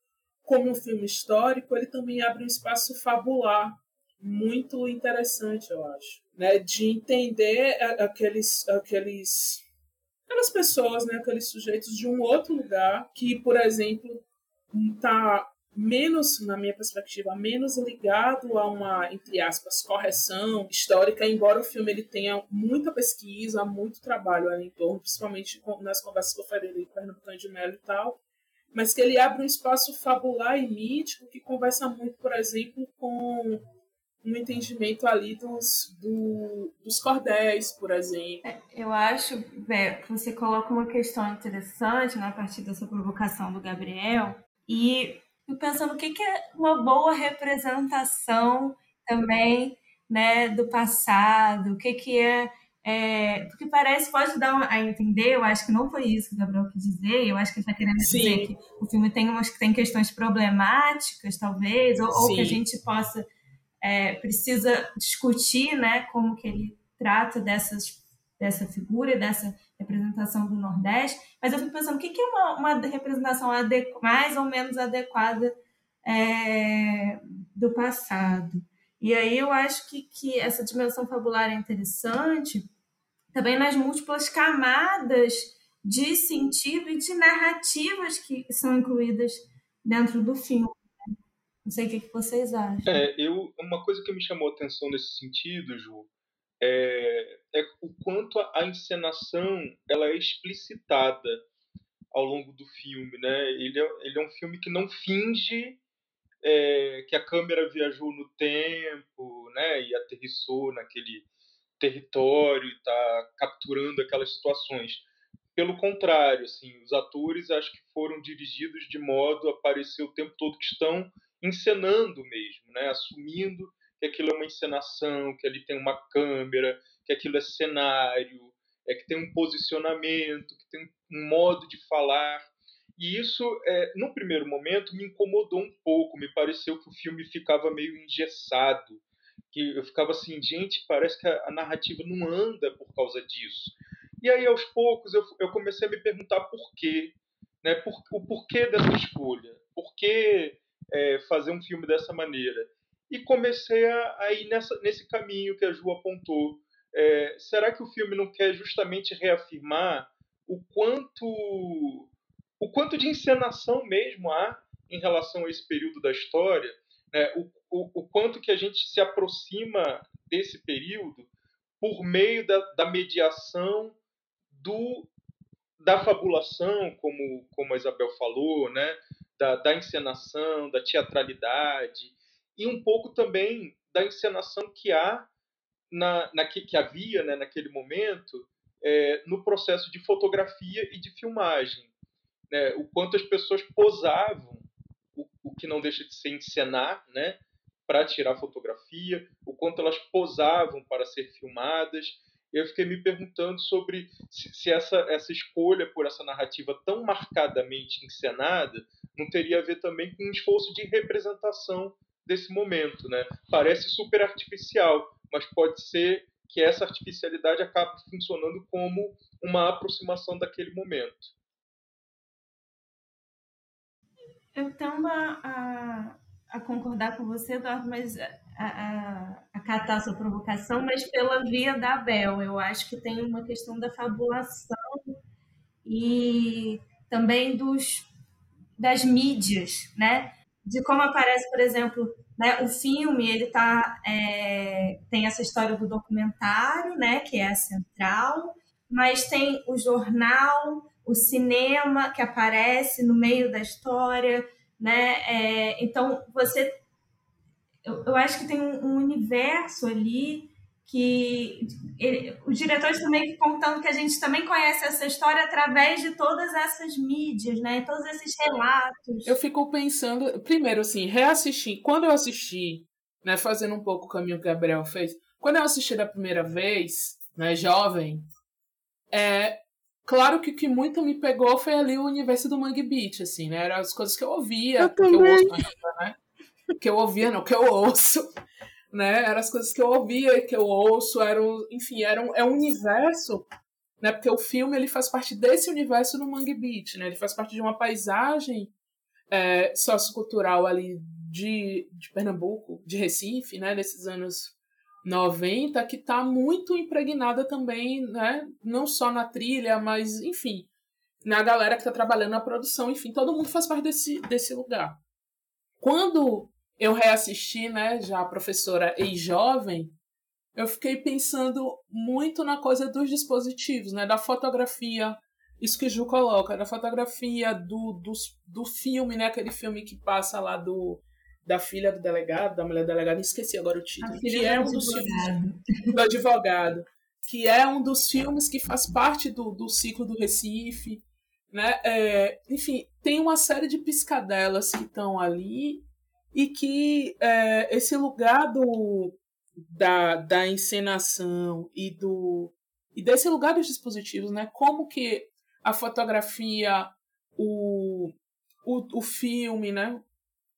como um filme histórico, ele também abre um espaço fabular muito interessante, eu acho, né? De entender aqueles, aqueles, aquelas pessoas, né? Aqueles sujeitos de um outro lugar que, por exemplo, está menos, na minha perspectiva, menos ligado a uma, entre aspas, correção histórica, embora o filme ele tenha muita pesquisa, muito trabalho ali em torno, principalmente nas conversas com o Frederico Pernambucano de Mello e tal, mas que ele abre um espaço fabular e mítico que conversa muito, por exemplo, com um entendimento ali dos, do, dos cordéis, por exemplo. É, eu acho Bé, que você coloca uma questão interessante né, a partir dessa provocação do Gabriel, e pensando o que, que é uma boa representação também né, do passado, o que, que é é, porque parece, pode dar a entender, eu acho que não foi isso que o Gabriel quis dizer, eu acho que ele está querendo Sim. dizer que o filme tem, umas, tem questões problemáticas, talvez, ou, ou que a gente possa, é, precisa discutir, né, como que ele trata dessas, dessa figura, dessa representação do Nordeste, mas eu fico pensando, o que, que é uma, uma representação mais ou menos adequada é, do passado? E aí eu acho que, que essa dimensão fabular é interessante também nas múltiplas camadas de sentido e de narrativas que são incluídas dentro do filme. Né? Não sei o que vocês acham. É, eu, uma coisa que me chamou a atenção nesse sentido, Ju, é, é o quanto a encenação ela é explicitada ao longo do filme, né? Ele é, ele é um filme que não finge é, que a câmera viajou no tempo, né, e aterrissou naquele território e está capturando aquelas situações. Pelo contrário, assim, os atores acho que foram dirigidos de modo a parecer o tempo todo que estão encenando mesmo, né, assumindo que aquilo é uma encenação, que ali tem uma câmera, que aquilo é cenário, é que tem um posicionamento, que tem um modo de falar e isso, é, no primeiro momento, me incomodou um pouco. Me pareceu que o filme ficava meio engessado. Que eu ficava assim, gente, parece que a, a narrativa não anda por causa disso. E aí, aos poucos, eu, eu comecei a me perguntar por quê. Né? Por, o porquê dessa escolha. Por que é, fazer um filme dessa maneira? E comecei a, a ir nessa, nesse caminho que a Ju apontou. É, será que o filme não quer justamente reafirmar o quanto o quanto de encenação mesmo há em relação a esse período da história, né? o, o, o quanto que a gente se aproxima desse período por meio da, da mediação do, da fabulação, como, como a Isabel falou, né? da, da encenação, da teatralidade, e um pouco também da encenação que há na, na que, que, havia né, naquele momento é, no processo de fotografia e de filmagem né, o quanto as pessoas posavam, o, o que não deixa de ser encenar, né, para tirar fotografia, o quanto elas posavam para ser filmadas. Eu fiquei me perguntando sobre se, se essa, essa escolha por essa narrativa tão marcadamente encenada não teria a ver também com um esforço de representação desse momento, né? Parece super artificial, mas pode ser que essa artificialidade acabe funcionando como uma aproximação daquele momento. Eu tendo a, a, concordar com você, Eduardo, mas a, a, a a sua provocação, mas pela via da Abel. Eu acho que tem uma questão da fabulação e também dos, das mídias, né? De como aparece, por exemplo, né, o filme, ele tá, é, tem essa história do documentário, né, que é a central, mas tem o jornal, o cinema que aparece no meio da história, né? É, então você, eu, eu, acho que tem um, universo ali que ele, os diretores também contando que a gente também conhece essa história através de todas essas mídias, né? Todos esses relatos. Eu fico pensando, primeiro assim, reassistir. Quando eu assisti, né, fazendo um pouco o caminho que o Gabriel fez, quando eu assisti da primeira vez, né, jovem, é, claro que o que muito me pegou foi ali o universo do Mangue Beach, assim, né? Eram as coisas que eu ouvia, Eu que eu ouço ainda, né? Que eu ouvia, não, que eu ouço, né? Eram as coisas que eu ouvia e que eu ouço, eram, enfim, era um, é um universo, né? Porque o filme ele faz parte desse universo do Mangue Beach, né? Ele faz parte de uma paisagem é, sociocultural ali de, de Pernambuco, de Recife, né? Desses anos 90, que está muito impregnada também, né? Não só na trilha, mas, enfim, na galera que está trabalhando na produção, enfim, todo mundo faz parte desse, desse lugar. Quando eu reassisti, né, já a professora e jovem, eu fiquei pensando muito na coisa dos dispositivos, né, da fotografia, isso que Ju coloca, da fotografia, do, do, do filme, né, aquele filme que passa lá do da filha do delegado, da mulher delegada, esqueci agora o título, que é um dos filmes do advogado, que é um dos filmes que faz parte do, do ciclo do Recife, né? É, enfim, tem uma série de piscadelas que estão ali e que é, esse lugar do, da, da encenação e do e desse lugar dos dispositivos, né? Como que a fotografia, o, o, o filme, né?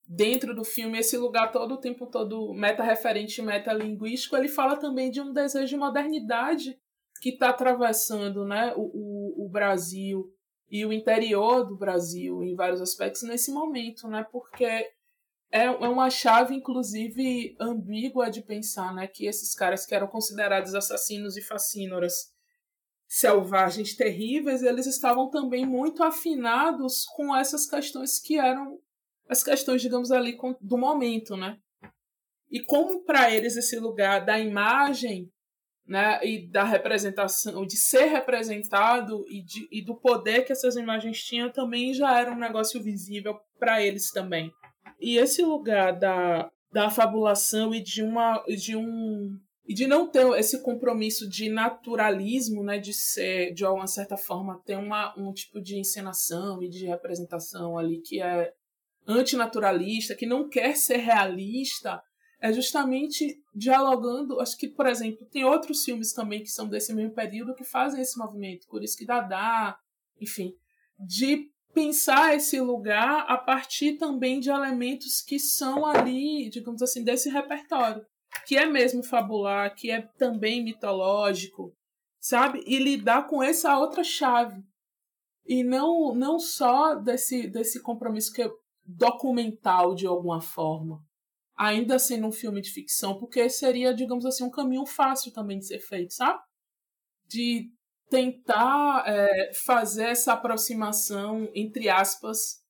Dentro do filme, esse lugar todo o tempo todo meta-referente, meta-linguístico, ele fala também de um desejo de modernidade que está atravessando né, o, o, o Brasil e o interior do Brasil em vários aspectos nesse momento, né? Porque é, é uma chave, inclusive, ambígua de pensar, né? Que esses caras que eram considerados assassinos e fascínoras selvagens terríveis, eles estavam também muito afinados com essas questões que eram as questões, digamos ali, do momento, né? E como para eles esse lugar da imagem né, e da representação, de ser representado e, de, e do poder que essas imagens tinham também já era um negócio visível para eles também. E esse lugar da, da fabulação e de uma de um e de não ter esse compromisso de naturalismo, né, de ser de alguma certa forma ter uma, um tipo de encenação e de representação ali que é antinaturalista, que não quer ser realista, é justamente dialogando. Acho que, por exemplo, tem outros filmes também que são desse mesmo período que fazem esse movimento, por isso que Dada, enfim, de pensar esse lugar a partir também de elementos que são ali, digamos assim, desse repertório, que é mesmo fabular, que é também mitológico, sabe? E lidar com essa outra chave. E não, não só desse, desse compromisso que é documental de alguma forma, ainda sendo um filme de ficção, porque seria, digamos assim, um caminho fácil também de ser feito, sabe? De tentar é, fazer essa aproximação, entre aspas,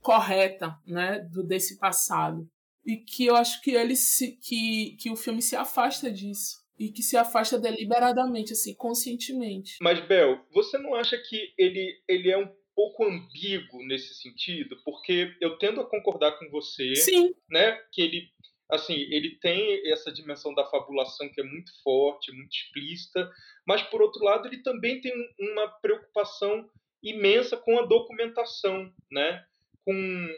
correta, né, do, desse passado. E que eu acho que ele se, que, que o filme se afasta disso. E que se afasta deliberadamente, assim, conscientemente. Mas, Bel, você não acha que ele, ele é um pouco ambíguo nesse sentido? Porque eu tendo a concordar com você, Sim, né? Que ele, assim, ele tem essa dimensão da fabulação que é muito forte, muito explícita, mas por outro lado ele também tem um- uma preocupação imensa com a documentação, né? Com,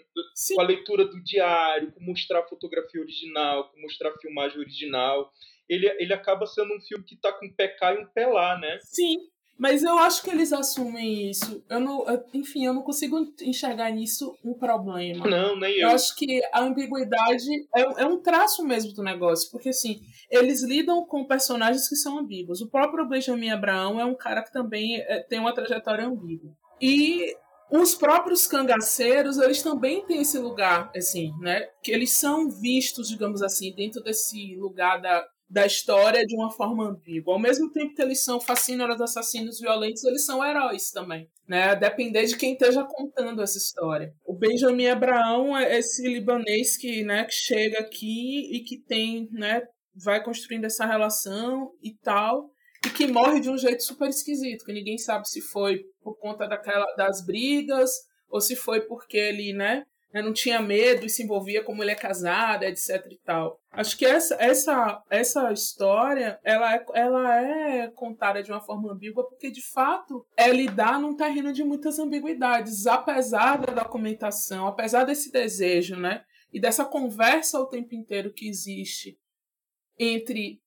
com a leitura do diário, com mostrar a fotografia original, com mostrar a filmagem original. Ele, ele acaba sendo um filme que está com um pé cá e um pé lá, né? Sim, mas eu acho que eles assumem isso. Eu não, eu- enfim, eu não consigo enxergar nisso um problema. Não, nem Eu eu. acho que a ambiguidade é, é um traço mesmo do negócio, porque assim, eles lidam com personagens que são ambíguos. O próprio Benjamin Abraão é um cara que também é, tem uma trajetória ambígua. E os próprios cangaceiros, eles também têm esse lugar, assim, né? Que eles são vistos, digamos assim, dentro desse lugar da, da história de uma forma ambígua. Ao mesmo tempo que eles são fascínoras, assassinos violentos, eles são heróis também, né? A depender de quem esteja contando essa história. O Benjamin Abraão é esse libanês que, né, que chega aqui e que tem, né, vai construindo essa relação e tal, e que morre de um jeito super esquisito, que ninguém sabe se foi por conta daquela, das brigas ou se foi porque ele, né, né, não tinha medo e se envolvia como ele é casado, etc e tal. Acho que essa, essa, essa história, ela é, ela é contada de uma forma ambígua porque, de fato, é lidar num terreno de muitas ambiguidades, apesar da documentação, apesar desse desejo, né, e dessa conversa o tempo inteiro que existe entre,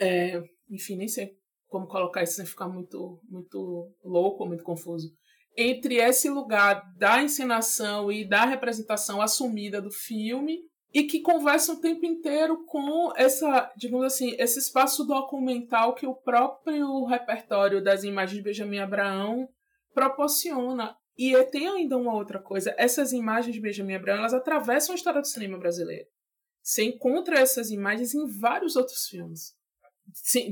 é, enfim, nem sei como colocar isso sem ficar muito, muito louco, muito confuso. Entre esse lugar da encenação e da representação assumida do filme e que conversa o tempo inteiro com essa, digamos assim, esse espaço documental que o próprio repertório das imagens de Benjamin Abraão proporciona. E tem ainda uma outra coisa, essas imagens de Benjamin Abraão, elas atravessam a história do cinema brasileiro. Você encontra essas imagens em vários outros filmes.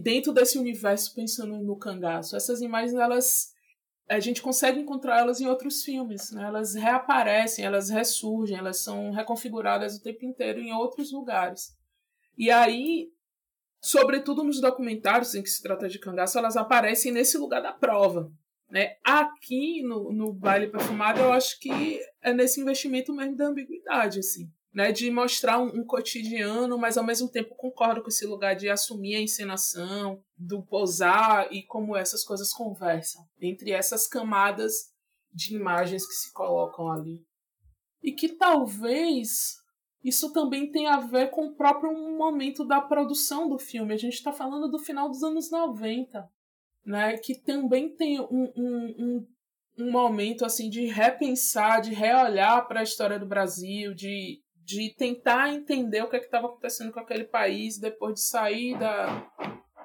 Dentro desse universo, pensando no cangaço, essas imagens, elas a gente consegue encontrar elas em outros filmes, né? Elas reaparecem, elas ressurgem, elas são reconfiguradas o tempo inteiro em outros lugares. E aí, sobretudo nos documentários em que se trata de cangaço, elas aparecem nesse lugar da prova. Né? Aqui no, no Baile Perfumado, eu acho que é nesse investimento mesmo da ambiguidade, assim né, de mostrar um, um, cotidiano, mas ao mesmo tempo concordo com esse lugar de assumir a encenação, do posar e como essas coisas conversam entre essas camadas de imagens que se colocam ali. E que talvez isso também tenha a ver com o próprio momento da produção do filme. A gente está falando do final dos anos 90, né, que também tem um, um, um um momento assim de repensar, de reolhar para a história do Brasil, de de tentar entender o que é estava acontecendo com aquele país depois de sair da,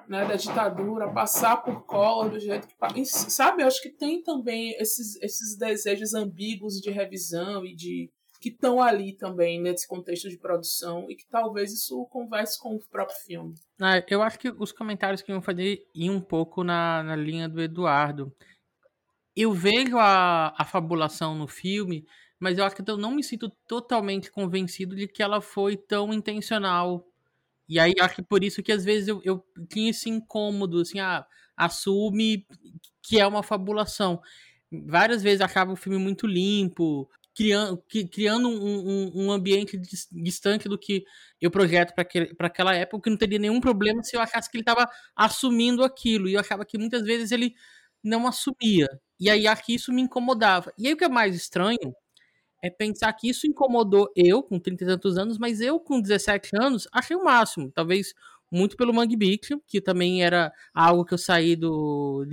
né, da ditadura, passar por Collor do jeito que. Sabe, eu acho que tem também esses, esses desejos ambíguos de revisão e de. que estão ali também nesse contexto de produção e que talvez isso converse com o próprio filme. Ah, eu acho que os comentários que iam fazer iam um pouco na, na linha do Eduardo. Eu vejo a, a fabulação no filme mas eu acho que eu não me sinto totalmente convencido de que ela foi tão intencional. E aí acho que por isso que às vezes eu, eu tinha esse incômodo, assim, ah, assume que é uma fabulação. Várias vezes acaba o filme muito limpo, criando, criando um, um, um ambiente distante do que eu projeto para aquela época, que não teria nenhum problema se eu achasse que ele estava assumindo aquilo. E eu achava que muitas vezes ele não assumia. E aí acho que isso me incomodava. E aí o que é mais estranho é pensar que isso incomodou eu com 30 e tantos anos, mas eu com 17 anos achei o máximo. Talvez muito pelo Mangue Beach, que também era algo que eu saí do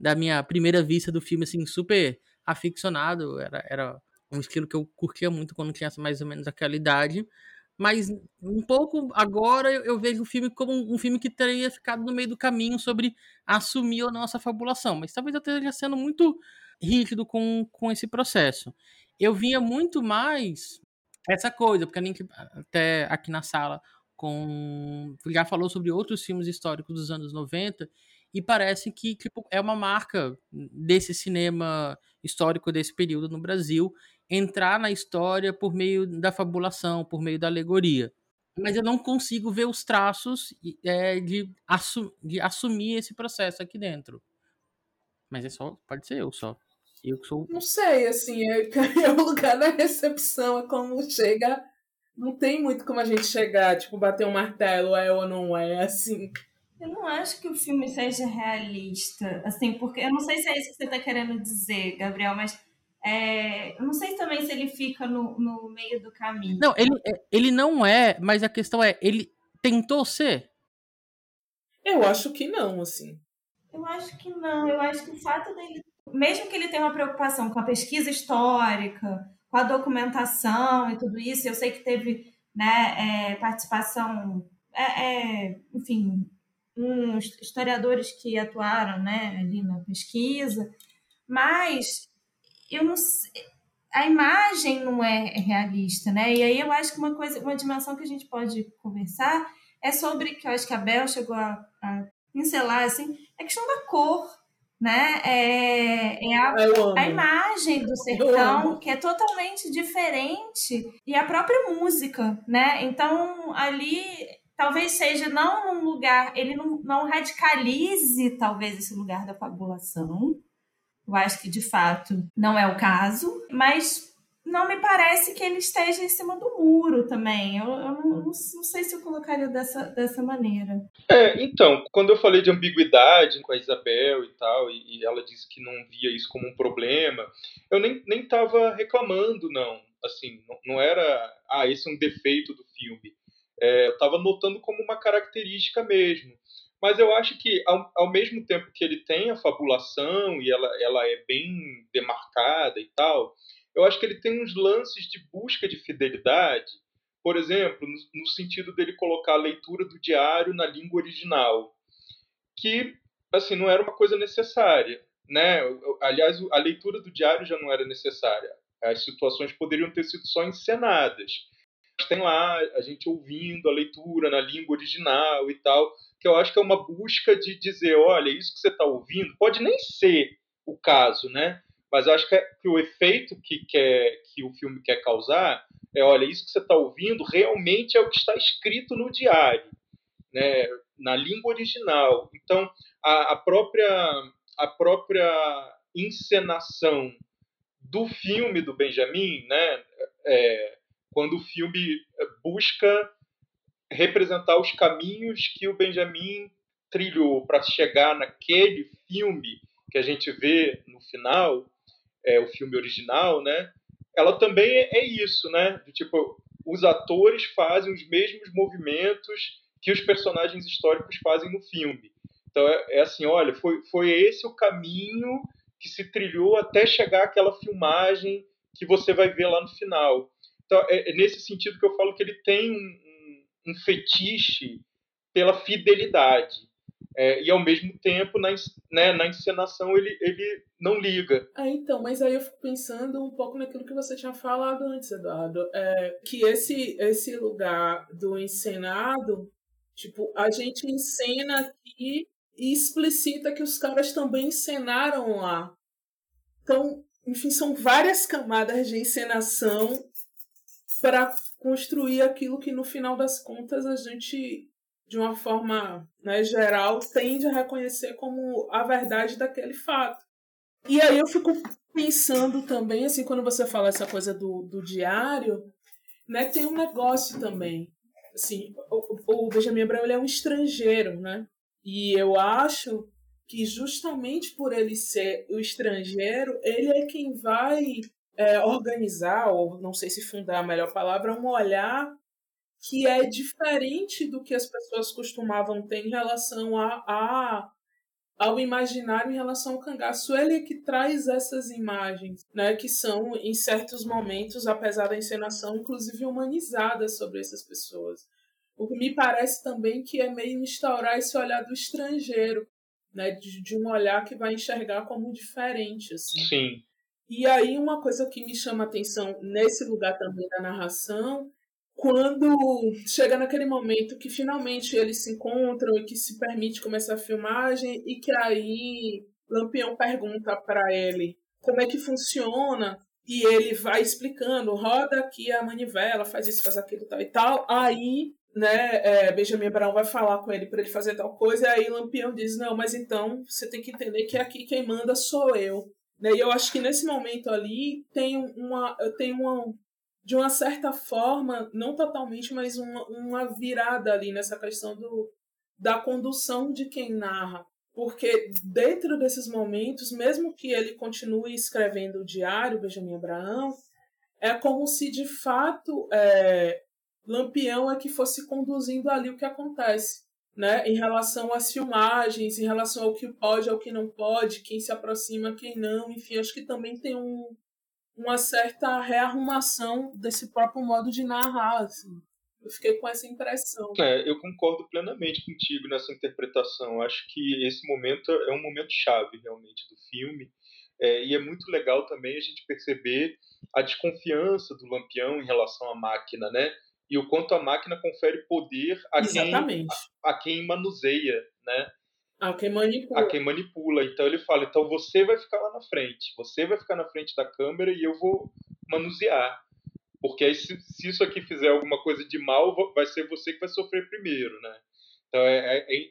da minha primeira vista do filme assim super aficionado, era, era um estilo que eu curtia muito quando tinha mais ou menos aquela idade. Mas um pouco agora eu, vejo o filme como um, um, filme que teria ficado no meio do caminho sobre assumir ou não essa fabulação. Mas talvez eu esteja sendo muito rígido com, com esse processo eu vinha muito mais essa coisa, porque gente até aqui na sala com já falou sobre outros filmes históricos dos anos 90 e parece que tipo, é uma marca desse cinema histórico desse período no Brasil entrar na história por meio da fabulação, por meio da alegoria. Mas eu não consigo ver os traços é, de, assu de assumir esse processo aqui dentro. Mas é só, pode ser eu só. Eu sou. Não sei, assim, é, é o lugar da recepção, é como chega. Não tem muito como a gente chegar, tipo, bater um martelo, é ou não é, assim. Eu não acho que o filme seja realista, assim, porque eu não sei se é isso que você está querendo dizer, Gabriel, mas é, eu não sei também se ele fica no, no meio do caminho. Não, ele, é, ele não é, mas a questão é, ele tentou ser? Eu acho que não, assim. Eu acho que não. Eu acho que o fato dele mesmo que ele tenha uma preocupação com a pesquisa histórica, com a documentação e tudo isso, eu sei que teve né, é, participação, é, é, enfim, uns historiadores que atuaram né, ali na pesquisa, mas eu não a imagem não é realista, né? E aí eu acho que uma coisa, uma dimensão que a gente pode conversar é sobre que eu acho que a Bel chegou a, a pincelar assim, é a questão da cor né? É, é a, a, imagem do sertão que é totalmente diferente e a própria música, né? Então ali talvez seja não um lugar, ele não, não radicalize talvez esse lugar da fabulação. Eu acho que de fato não é o caso, mas não me parece que ele esteja em cima do muro também. Eu, eu não, não, não, sei se eu colocaria dessa, dessa maneira. É, então, quando eu falei de ambiguidade com a Isabel e tal, e, e ela disse que não via isso como um problema, eu nem, nem reclamando, não. Assim, não, não era, ah, esse é um defeito do filme. É, eu estava notando como uma característica mesmo. Mas eu acho que, ao, ao mesmo tempo que ele tem a fabulação e ela, ela é bem demarcada e tal, eu acho que ele tem uns lances de busca de fidelidade, por exemplo, no, no sentido dele colocar a leitura do diário na língua original, que assim não era uma coisa necessária, né? Aliás, a leitura do diário já não era necessária. As situações poderiam ter sido só encenadas. Tem lá a gente ouvindo a leitura na língua original e tal, que eu acho que é uma busca de dizer, olha, isso que você está ouvindo pode nem ser o caso, né? Mas eu acho que, é, que o efeito que, quer, que o filme quer causar é, olha, isso que você está ouvindo realmente é o que está escrito no diário, né? Na língua original. Então, a, a própria a própria encenação do filme do Benjamin, né? É, quando o filme busca representar os caminhos que o Benjamin trilhou para chegar naquele filme que a gente vê no final, é, o filme original, né? Ela também é isso, né? Tipo, os atores fazem os mesmos movimentos que os personagens históricos fazem no filme. Então é, é assim, olha, foi, foi esse o caminho que se trilhou até chegar àquela filmagem que você vai ver lá no final. Então é, é nesse sentido que eu falo que ele tem um, um fetiche pela fidelidade. É, e ao mesmo tempo, na, né, na encenação, ele, ele não liga. Ah, então, mas aí eu fico pensando um pouco naquilo que você tinha falado antes, Eduardo. É, que esse, esse lugar do encenado, tipo, a gente encena aqui e explicita que os caras também encenaram lá. Então, enfim, são várias camadas de encenação para construir aquilo que no final das contas a gente, de uma forma né, geral, tende a reconhecer como a verdade daquele fato. E aí eu fico pensando também, assim, quando você fala essa coisa do, do diário, né, tem um negócio também. Assim, o, o Benjamin Abreu é um estrangeiro, né? E eu acho que justamente por ele ser o estrangeiro, ele é quem vai é, organizar, ou não sei se fundar a melhor palavra, um olhar que é diferente do que as pessoas costumavam ter em relação a, a ao imaginário em relação ao cangaço. Ele é que traz essas imagens, né, que são, em certos momentos, apesar da encenação, inclusive humanizadas sobre essas pessoas. O que me parece também que é meio instaurar esse olhar do estrangeiro, né? De, de um olhar que vai enxergar como diferente, assim. Sim. E aí uma coisa que me chama atenção nesse lugar também da narração, quando chega naquele momento que finalmente eles se encontram e que se permite começar a filmagem e que aí Lampião pergunta para ele como é que funciona e ele vai explicando, roda aqui a manivela, faz isso, faz aquilo, tal e tal. Aí né, é, Benjamin Brown vai falar com ele para ele fazer tal coisa, e aí Lampião diz, não, mas então você tem que entender que aqui quem manda sou eu. Né? E eu acho que nesse momento ali tem uma, tem uma, de uma certa forma, não totalmente, mas uma, uma virada ali nessa questão do, da condução de quem narra. Porque dentro desses momentos, mesmo que ele continue escrevendo o diário, Benjamin Abraão, é como se de fato é, Lampião é que fosse conduzindo ali o que acontece, né? Em relação às filmagens, em relação ao que pode, ao que não pode, quem se aproxima, quem não, enfim, acho que também tem um, uma certa rearrumação desse próprio modo de narrar, assim. Eu fiquei com essa impressão. É, eu concordo plenamente contigo nessa interpretação. Acho que esse momento é um momento chave, realmente, do filme. É, e é muito legal também a gente perceber a desconfiança do Lampião em relação à máquina, né? e o quanto a máquina confere poder a, quem, a, a quem manuseia, né? A quem manipula. A quem manipula. Então ele fala, então você vai ficar lá na frente, você vai ficar na frente da câmera e eu vou manusear. Porque aí se, se isso aqui fizer alguma coisa de mal, vai ser você que vai sofrer primeiro, né? Então é, é, é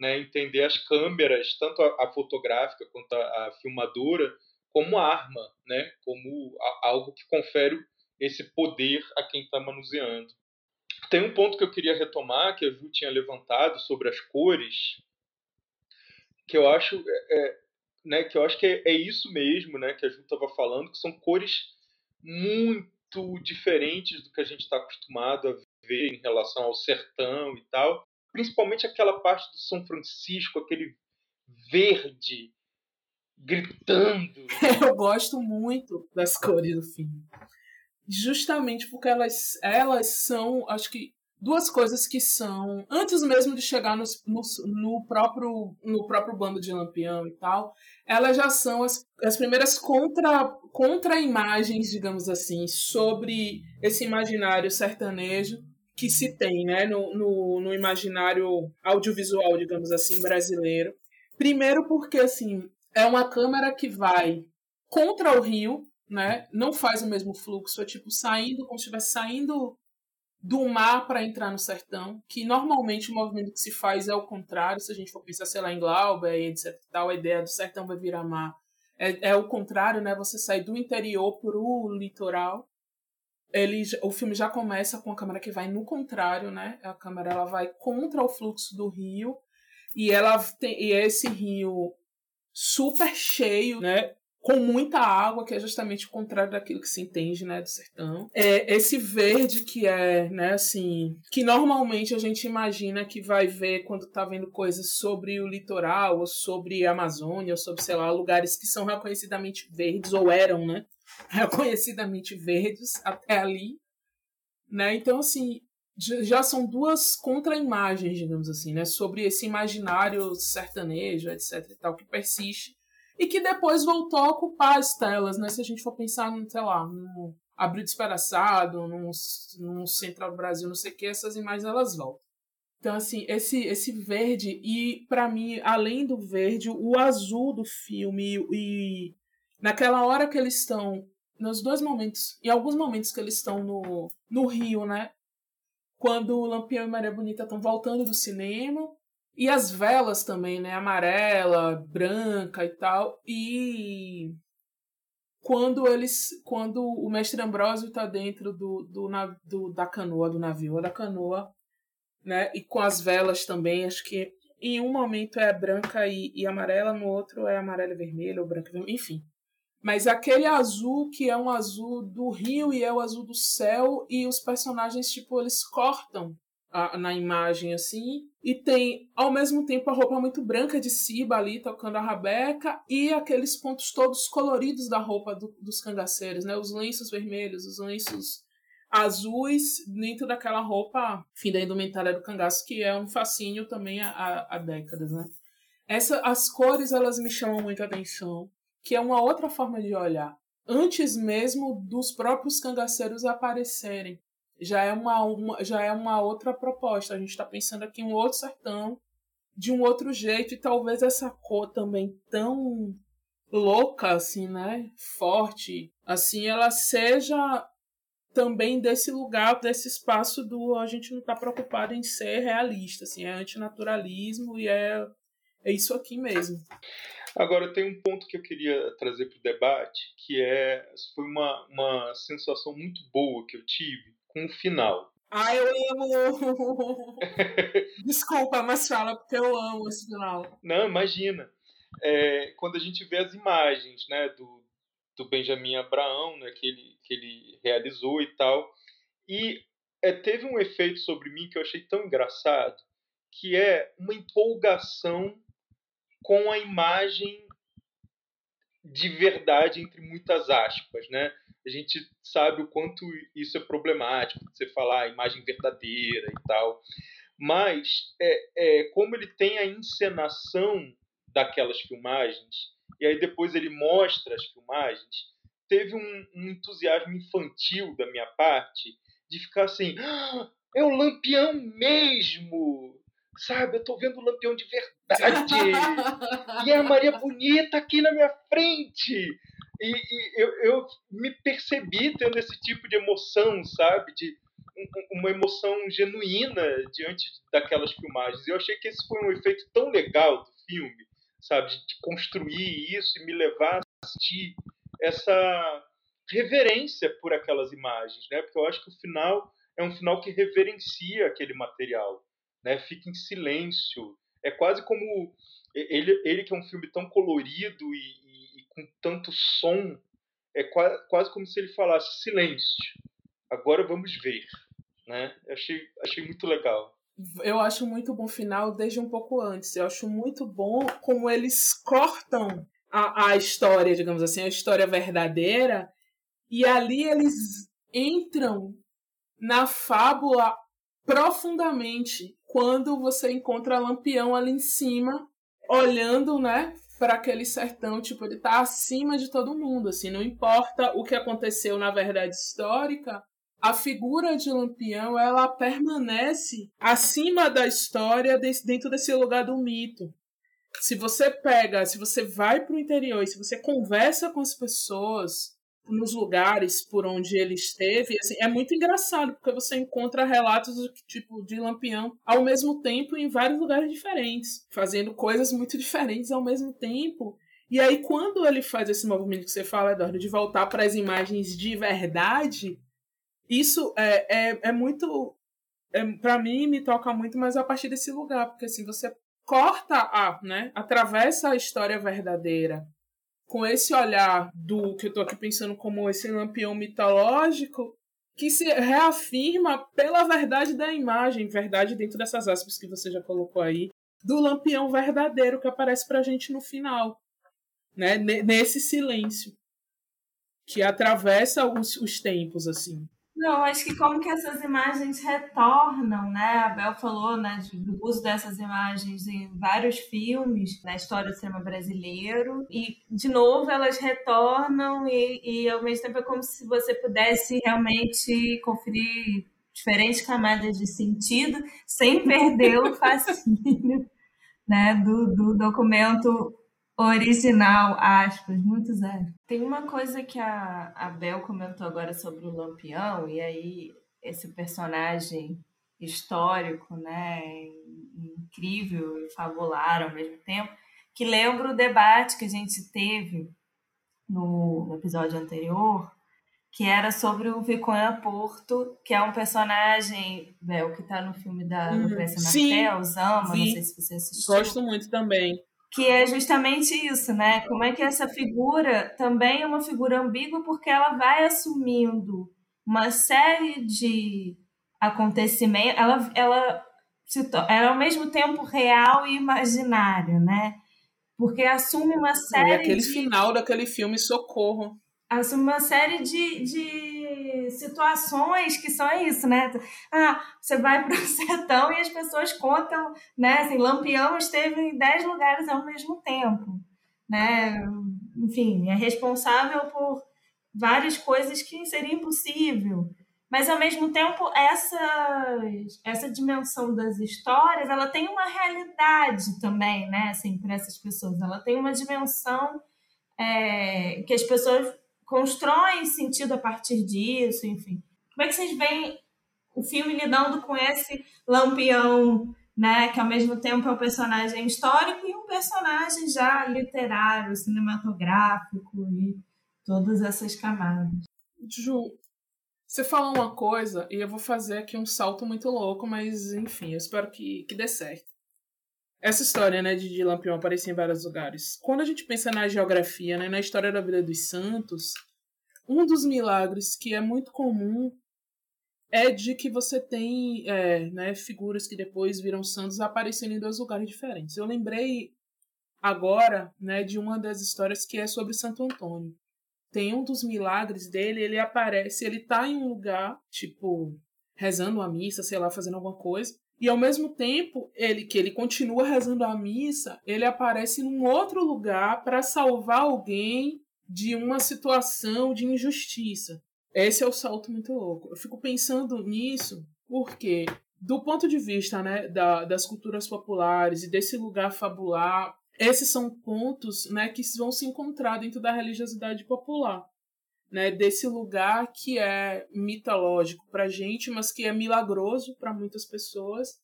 né, entender as câmeras, tanto a, a fotográfica quanto a, a, filmadora, como arma, né? Como a, algo que confere esse poder a quem está manuseando. Tem um ponto que eu queria retomar, que a Ju tinha levantado sobre as cores, que eu acho, é, é né, que eu acho que é, é, isso mesmo, né, que a Ju estava falando, que são cores muito diferentes do que a gente está acostumado a ver em relação ao sertão e tal. principalmente aquela parte do São Francisco, aquele verde gritando. Eu gosto muito das cores do filme. Justamente porque elas, elas são, acho que, duas coisas que são, antes mesmo de chegar no, próprio, no próprio bando de Lampião e tal, elas já são as, as primeiras contra, contra-imagens, digamos assim, sobre esse imaginário sertanejo que se tem né, no, no, no imaginário audiovisual, digamos assim, brasileiro. Primeiro porque, assim, é uma câmera que vai contra o rio, né? Não faz o mesmo fluxo, é tipo saindo, como se estivesse saindo do mar para entrar no sertão, que normalmente o movimento que se faz é o contrário, se a gente for pensar, sei lá, em Glauber etc tal, a ideia do sertão vai virar mar é, é o contrário, né? Você sai do interior para o litoral. Ele, o filme já começa com a câmera que vai no contrário, né? A câmera ela vai contra o fluxo do rio e ela tem e esse rio super cheio, né? Com muita água, que é justamente o contrário daquilo que se entende, né, do sertão. É esse verde que é, né, assim, que normalmente a gente imagina que vai ver quando tá vendo coisas sobre o litoral, ou sobre a Amazônia, ou sobre, sei lá, lugares que são reconhecidamente verdes, ou eram, né, reconhecidamente verdes até ali, né? Então, assim, já são duas contra-imagens, digamos assim, né, sobre esse imaginário sertanejo, etc e tal, que persiste e que depois voltou a ocupar as telas, né, se a gente for pensar, no, sei lá, no Abril Despedaçado, no, no Central Brasil, não sei o que, essas imagens elas voltam. Então, assim, esse, esse verde, e para mim, além do verde, o azul do filme, e naquela hora que eles estão, nos dois momentos, em alguns momentos que eles estão no, no Rio, né, quando o Lampião e Maria Bonita estão voltando do cinema. E as velas também, né? Amarela, branca e tal. E quando eles. Quando o mestre Ambrósio está dentro do, do, do, da canoa, do navio, da canoa, né? E com as velas também, acho que em um momento é branca e, e amarela, no outro é amarela e vermelha, ou branca e vermelha, enfim. Mas aquele azul que é um azul do rio e é o azul do céu, e os personagens, tipo, eles cortam a, na imagem assim. E tem, ao mesmo tempo, a roupa muito branca de Siba ali tocando a rabeca e aqueles pontos todos coloridos da roupa do, dos cangaceiros, né? Os lenços vermelhos, os lenços azuis dentro daquela roupa, fim da indumentária do cangaço, que é um fascínio também há, há décadas, né? Essa, as cores, elas me chamam muita atenção que é uma outra forma de olhar. Antes mesmo dos próprios cangaceiros aparecerem. Já é uma, uma já é uma outra proposta. A gente está pensando aqui um outro sertão, de um outro jeito, e talvez essa cor também tão louca, assim, né? Forte, assim, ela seja também desse lugar, desse espaço do a gente não está preocupado em ser realista, assim, é antinaturalismo e é, é isso aqui mesmo. Agora, tem um ponto que eu queria trazer para o debate, que é foi uma, uma sensação muito boa que eu tive com o final. Ai, eu amo! Desculpa, mas fala, porque eu amo esse final. Não, imagina. É, quando a gente vê as imagens né, do, do Benjamin Abraão, né, que, ele, que ele realizou e tal, e é, teve um efeito sobre mim que eu achei tão engraçado, que é uma empolgação com a imagem de verdade entre muitas aspas, né? A gente sabe o quanto isso é problemático, você falar a imagem verdadeira e tal, mas é, é como ele tem a encenação daquelas filmagens e aí depois ele mostra as filmagens, teve um, um entusiasmo infantil da minha parte de ficar assim, ah, é o Lampião mesmo, sabe? Eu tô vendo o Lampião de verdade. e é a Maria Bonita aqui na minha frente. E, e eu, eu, me percebi tendo esse tipo de emoção, sabe? De uma emoção genuína diante daquelas filmagens. Eu achei que esse foi um efeito tão legal do filme, sabe? De, construir isso e me levar a assistir essa reverência por aquelas imagens, né? Porque eu acho que o final é um final que reverencia aquele material né? Fica em silêncio. É quase como ele, ele que é um filme tão colorido e com tanto som, é quase, quase como se ele falasse silêncio. Agora vamos ver, né? Achei achei muito legal. eu acho muito bom final desde um pouco antes. Eu acho muito bom como eles cortam a, a história, digamos assim, a história verdadeira, e ali eles entram na fábula profundamente quando você encontra Lampião ali em cima, olhando, né, para aquele sertão, tipo, ele tá acima de todo mundo, assim, não importa o que aconteceu na verdade histórica, a figura de Lampião, ela permanece acima da história dentro desse lugar do mito. Se você pega, se você vai para o interior e se você conversa com as pessoas, nos lugares por onde ele esteve, assim, é muito engraçado, porque você encontra relatos do tipo de Lampião ao mesmo tempo em vários lugares diferentes, fazendo coisas muito diferentes ao mesmo tempo. E aí, quando ele faz esse movimento que você fala, Eduardo, de voltar para as imagens de verdade, isso é, é, é muito. É, para mim, me toca muito, mas a partir desse lugar, porque assim, você corta a, né, atravessa a história verdadeira com esse olhar do que eu tô aqui pensando como esse lampião mitológico que se reafirma pela verdade da imagem, verdade dentro dessas aspas que você já colocou aí, do lampião verdadeiro que aparece pra gente no final, né? Nesse silêncio que atravessa os, os tempos assim. Não, acho que como que essas imagens retornam, né? A Bel falou né, do uso dessas imagens em vários filmes na história do cinema brasileiro. E, de novo, elas retornam e, e ao mesmo tempo é como se você pudesse realmente conferir diferentes camadas de sentido sem perder o fascínio né, do, do documento original, aspas, muito zero. Tem uma coisa que a, a Bel comentou agora sobre o Lampião, e aí esse personagem histórico, né, incrível e fabular ao mesmo tempo, que lembra o debate que a gente teve no, no episódio anterior, que era sobre o Viconha Porto, que é um personagem, Bel, que está no filme da Hum, Lucrécia sim, Martel, Zama, não sei se você assistiu Gosto muito também. Que é justamente isso, né? Como é que essa figura também é uma figura ambígua porque ela vai assumindo uma série de acontecimentos, ela, ela, se ela é ao mesmo tempo real e imaginário, né? Porque assume uma E série aquele de final daquele filme Socorro. assume uma série de, de situações que são isso, né? Ah, você vai para o sertão e as pessoas contam, né? Assim, Lampião esteve em 10 lugares ao mesmo tempo, né? Enfim, é responsável por várias coisas que seria impossível. Mas, ao mesmo tempo, essa, essa dimensão das histórias, ela tem uma realidade também, né? Assim, para essas pessoas. Ela tem uma dimensão é, que as pessoas constroem sentido a partir disso, enfim. Como é que vocês veem o filme lidando com esse lampião, né, que ao mesmo tempo é um personagem histórico e um personagem já literário, cinematográfico e todas essas camadas? Ju, você falou uma coisa e eu vou fazer aqui um salto muito louco, mas enfim, eu espero que, que dê certo. Essa história, né, de, de Lampião aparecer em vários lugares. Quando a gente pensa na geografia, né, na história da vida dos santos, um dos milagres que é muito comum é de que você tem é, né, figuras que depois viram santos aparecendo em dois lugares diferentes. Eu lembrei agora né, de uma das histórias que é sobre Santo Antônio tem um dos milagres dele, ele aparece, ele tá em um lugar, tipo, rezando a missa, sei lá, fazendo alguma coisa, e ao mesmo tempo, ele que ele continua rezando a missa, ele aparece num outro lugar para salvar alguém de uma situação de injustiça. Esse é o salto muito louco. Eu fico pensando nisso porque do ponto de vista, né, da, das culturas populares e desse lugar fabular esses são pontos né, que vão se encontrar dentro da religiosidade popular. Né, desse lugar que é mitológico para gente, mas que é milagroso para muitas pessoas,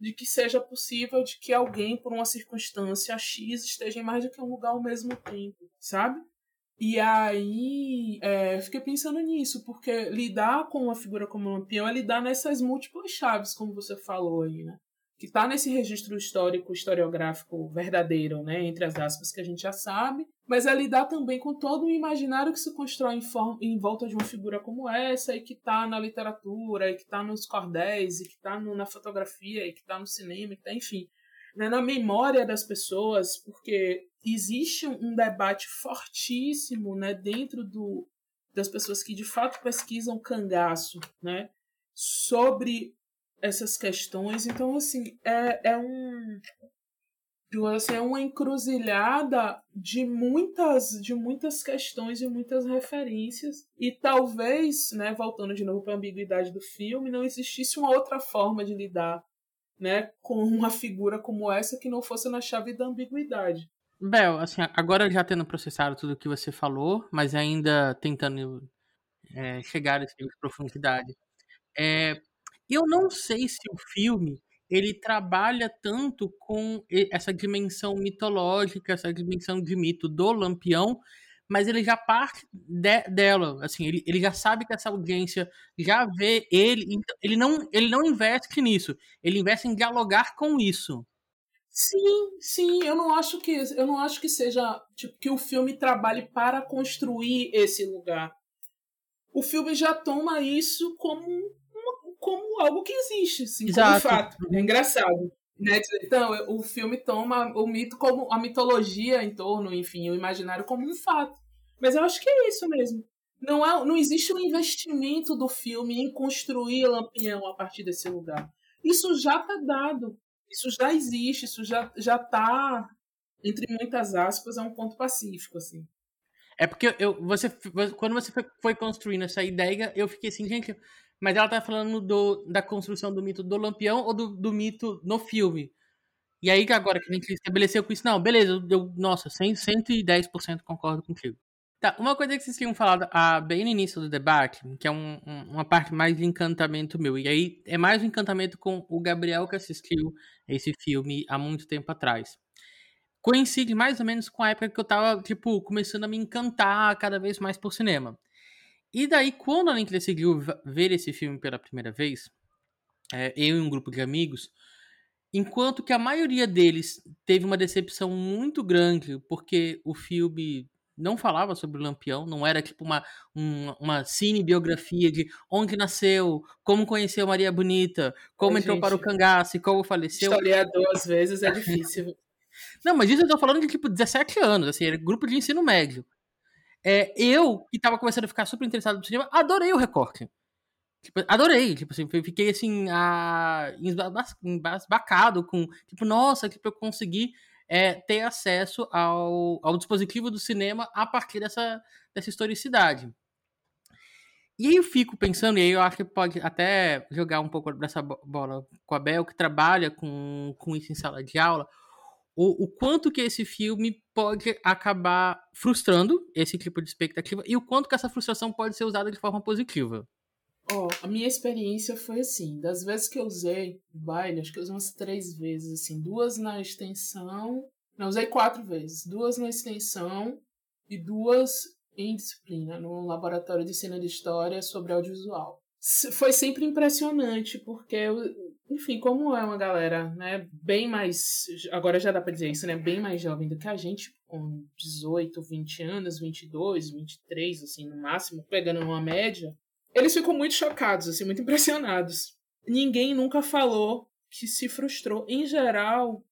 de que seja possível de que alguém, por uma circunstância X, esteja em mais do que um lugar ao mesmo tempo, sabe? E aí, é, fiquei pensando nisso, porque lidar com uma figura como Lampião é lidar nessas múltiplas chaves, como você falou aí, né? Que está nesse registro histórico, historiográfico verdadeiro, né, entre as aspas, que a gente já sabe, mas é lidar também com todo o imaginário que se constrói em, forma, em volta de uma figura como essa e que está na literatura, e que está nos cordéis, e que está na fotografia, e que está no cinema, e que tá, enfim, né, na memória das pessoas, porque existe um debate fortíssimo né, dentro do, das pessoas que de fato pesquisam cangaço, né, sobre essas questões. Então, assim, é, é um assim, é uma encruzilhada de muitas de muitas questões e muitas referências e talvez, né, voltando de novo para a ambiguidade do filme, não existisse uma outra forma de lidar, né, com uma figura como essa que não fosse na chave da ambiguidade. Bel, assim, agora já tendo processado tudo o que você falou, mas ainda tentando é, chegar nível de profundidade, é, eu não sei se o filme ele trabalha tanto com essa dimensão mitológica, essa dimensão de mito do Lampião, mas ele já parte de, dela, assim, ele, ele já sabe que essa audiência já vê ele, então ele não, ele não investe nisso, ele investe em dialogar com isso. Sim, sim, eu não acho que eu não acho que seja tipo que o filme trabalhe para construir esse lugar. O filme já toma isso como como algo que existe, assim, Exato. como fato. É engraçado. Né? Então, o filme toma o mito como a mitologia em torno, enfim, o imaginário como um fato. Mas eu acho que é isso mesmo. Não, há, não existe um investimento do filme em construir Lampião a partir desse lugar. Isso já está dado. Isso já existe, isso já, já tá, entre muitas aspas, é um ponto pacífico, assim. É porque eu, você, quando você foi construindo essa ideia, eu fiquei assim, gente, mas ela tá falando do, da construção do mito do Lampião ou do, do mito no filme? E aí, agora que a gente estabeleceu com isso, não, beleza, eu, nossa, 100, 110% concordo contigo. Tá, uma coisa que vocês tinham falado ah, bem no início do debate, que é um, um, uma parte mais de encantamento meu, e aí é mais um encantamento com o Gabriel que assistiu esse filme há muito tempo atrás. Coincide mais ou menos com a época que eu tava, tipo, começando a me encantar cada vez mais por cinema. E daí, quando a gente decidiu ver esse filme pela primeira vez, é, eu e um grupo de amigos, enquanto que a maioria deles teve uma decepção muito grande, porque o filme não falava sobre o Lampião, não era tipo uma, uma, uma cinebiografia de onde nasceu, como conheceu Maria Bonita, como entrou gente, para o cangaço e como faleceu. Historiador às vezes é difícil. não, mas isso eu tô falando de tipo 17 anos, assim, era grupo de ensino médio. É, eu, que tava começando a ficar super interessado no cinema, adorei o recorte. Tipo, adorei, tipo assim, fiquei assim, a, embasbacado com, tipo, nossa, tipo, eu consegui é, ter acesso ao, ao dispositivo do cinema a partir dessa, dessa historicidade. E aí eu fico pensando, e aí eu acho que pode até jogar um pouco dessa bola com a Bel, que trabalha com, com isso em sala de aula, o, o quanto que esse filme pode acabar frustrando esse tipo de expectativa e o quanto que essa frustração pode ser usada de forma positiva. Ó, oh, a minha experiência foi assim, das vezes que eu usei baile, acho que eu usei umas três vezes, assim, duas na extensão, não, usei quatro vezes, duas na extensão e duas em disciplina, no laboratório de cena de história sobre audiovisual. Foi sempre impressionante, porque enfim, como é uma galera, né, bem mais, agora já dá pra dizer isso, né, bem mais jovem do que a gente, com 18, 20 anos, 22, 23, assim, no máximo, pegando uma média, eles ficam muito chocados, assim, muito impressionados. Ninguém nunca falou que se frustrou. Em geral,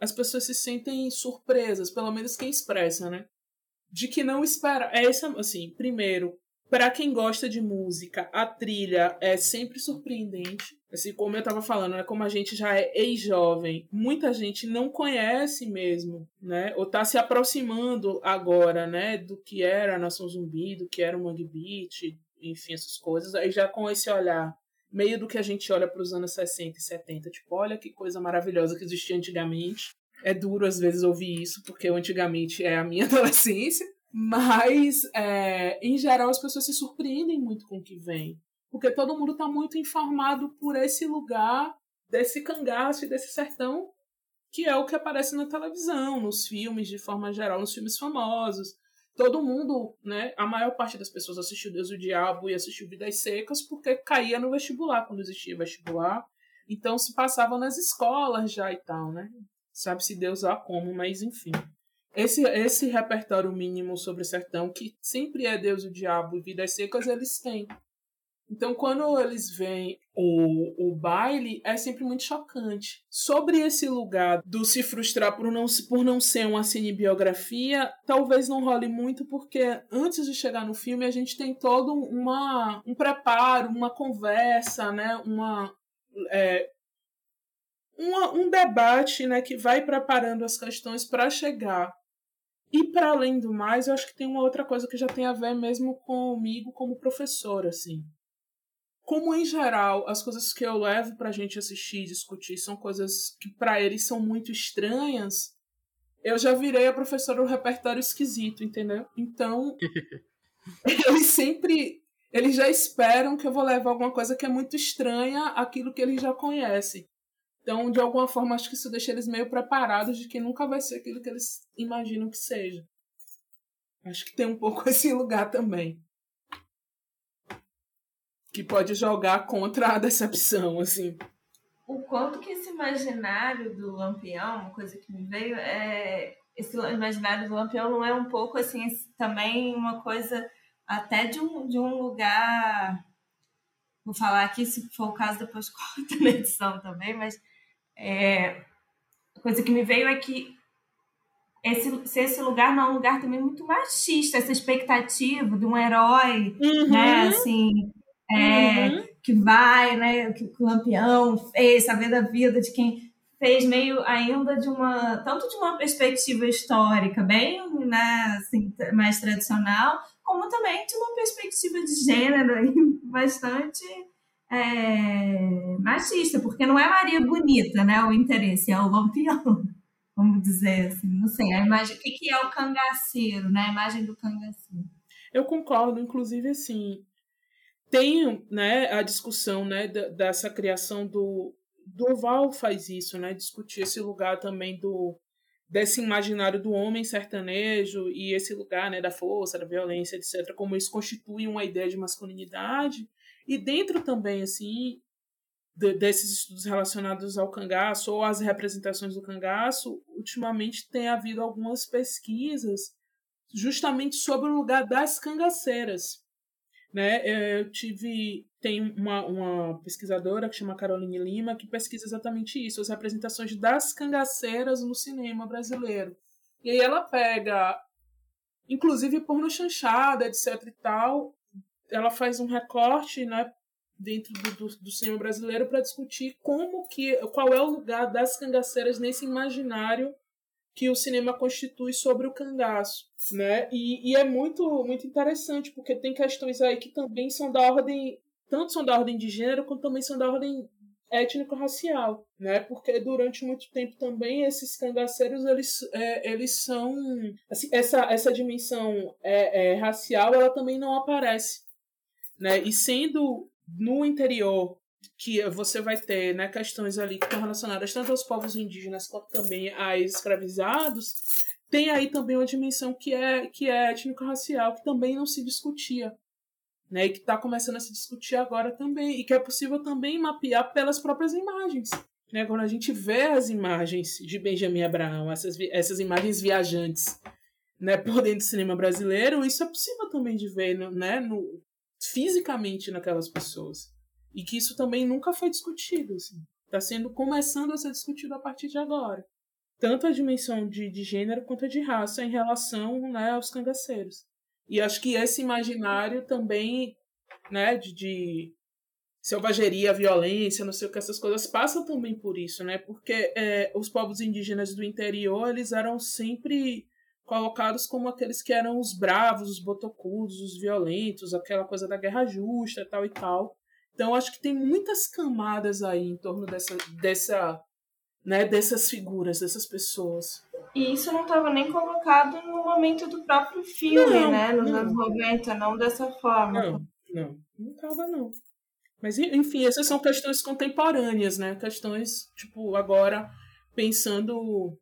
as pessoas se sentem surpresas, pelo menos quem expressa, né? De que não espera. É isso, assim, primeiro, para quem gosta de música, a trilha é sempre surpreendente. Assim, como eu estava falando, né, como a gente já é ex-jovem, muita gente não conhece mesmo, né? Ou está se aproximando agora, né, do que era a Nação Zumbi, do que era o Mangue Beat, enfim, essas coisas. Aí já com esse olhar meio do que a gente olha para os anos 60 e 70, tipo, olha que coisa maravilhosa que existia antigamente. É duro às vezes ouvir isso, porque antigamente é a minha adolescência. Mas, é, em geral, as pessoas se surpreendem muito com o que vem. Porque todo mundo está muito informado por esse lugar, desse cangaço e desse sertão, que é o que aparece na televisão, nos filmes, de forma geral, nos filmes famosos. Todo mundo, né? A maior parte das pessoas assistiu Deus e o Diabo e assistiu Vidas Secas porque caía no vestibular, quando existia vestibular. Então se passava nas escolas já e tal, né? Sabe-se Deus lá como, mas enfim. Esse, esse repertório mínimo sobre sertão, que sempre é Deus o Diabo e Vidas Secas, eles têm. Então, quando eles veem o, o baile, é sempre muito chocante. Sobre esse lugar do se frustrar por não, por não ser uma cinebiografia, talvez não role muito, porque antes de chegar no filme, a gente tem todo uma, um preparo, uma conversa, né? uma, é, uma, um debate né, que vai preparando as questões para chegar. E para além do mais, eu acho que tem uma outra coisa que já tem a ver mesmo comigo como professor, assim como em geral as coisas que eu levo pra gente assistir e discutir são coisas que para eles são muito estranhas, eu já virei a professora do repertório esquisito, entendeu? Então, eles sempre eles já esperam que eu vou levar alguma coisa que é muito estranha àquilo que eles já conhecem. Então, de alguma forma, acho que isso deixa eles meio preparados de que nunca vai ser aquilo que eles imaginam que seja. Acho que tem um pouco esse lugar também que pode jogar contra a decepção, assim. O quanto que esse imaginário do Lampião, uma coisa que me veio, é esse imaginário do Lampião não é um pouco assim também uma coisa até de um, de um lugar vou falar aqui se for o caso depois corta na edição também mas é, a coisa que me veio é que esse, se esse lugar não é um lugar também muito machista essa expectativa de um herói uhum. né assim é, uhum. que vai, né, que o Lampião fez, saber da vida de quem fez meio ainda de uma, tanto de uma perspectiva histórica bem, né, assim, mais tradicional, como também de uma perspectiva de gênero bastante é, machista, porque não é Maria Bonita, né, o interesse, é o Lampião, vamos dizer assim, não sei, a imagem, o que, é o cangaceiro, né, a imagem do cangaceiro. Eu concordo, inclusive, assim, tem né, a discussão né, dessa criação do. Doval faz isso, né? Discutir esse lugar também do desse imaginário do homem sertanejo e esse lugar né, da força, da violência, etc., como isso constitui uma ideia de masculinidade. E dentro também, assim, de, desses estudos relacionados ao cangaço ou às representações do cangaço, ultimamente tem havido algumas pesquisas justamente sobre o lugar das cangaceiras né? É, eu tive. Tem uma, uma pesquisadora que chama Caroline Lima que pesquisa exatamente isso, as representações das cangaceiras no cinema brasileiro. E aí ela pega, inclusive por no chanchada, etc e tal, ela faz um recorte, né, dentro do, do, do cinema brasileiro para discutir como que qual é o lugar das cangaceiras nesse imaginário que o cinema constitui sobre o cangaço, né? E, e, é muito muito interessante porque tem questões aí que também são da ordem tanto são da ordem de gênero quanto também são da ordem étnico-racial, né? Porque durante muito tempo também esses cangaceiros eles, é, eles são assim, essa essa dimensão é, é, racial ela também não aparece, né? E sendo no interior que você vai ter né, questões ali que estão relacionadas tanto aos povos indígenas quanto também a escravizados, tem aí também uma dimensão que é, que é étnico-racial, que também não se discutia. Né, e que está começando a se discutir agora também, e que é possível também mapear pelas próprias imagens. Né, quando a gente vê as imagens de Benjamin Abraão, essas, essas imagens viajantes né, por dentro do cinema brasileiro, isso é possível também de ver né, no, fisicamente naquelas pessoas. E que isso também nunca foi discutido. Está assim. Tá sendo começando a ser discutido a partir de agora. Tanto a dimensão de, de gênero quanto a de raça em relação né, aos cangaceiros. E acho que esse imaginário também né, de, de selvageria, violência, não sei o que, essas coisas passam também por isso, né? Porque é, os povos indígenas do interior, eles eram sempre colocados como aqueles que eram os bravos, os botocudos, os violentos, aquela coisa da guerra justa, tal e tal. Então acho que tem muitas camadas aí em torno dessa, dessa, né, dessas figuras, dessas pessoas. E isso não estava nem colocado no momento do próprio filme, não, né? Nos não. anos 90, não dessa forma. Não, não, não estava não. Mas enfim, essas são questões contemporâneas, né? Questões, tipo, agora pensando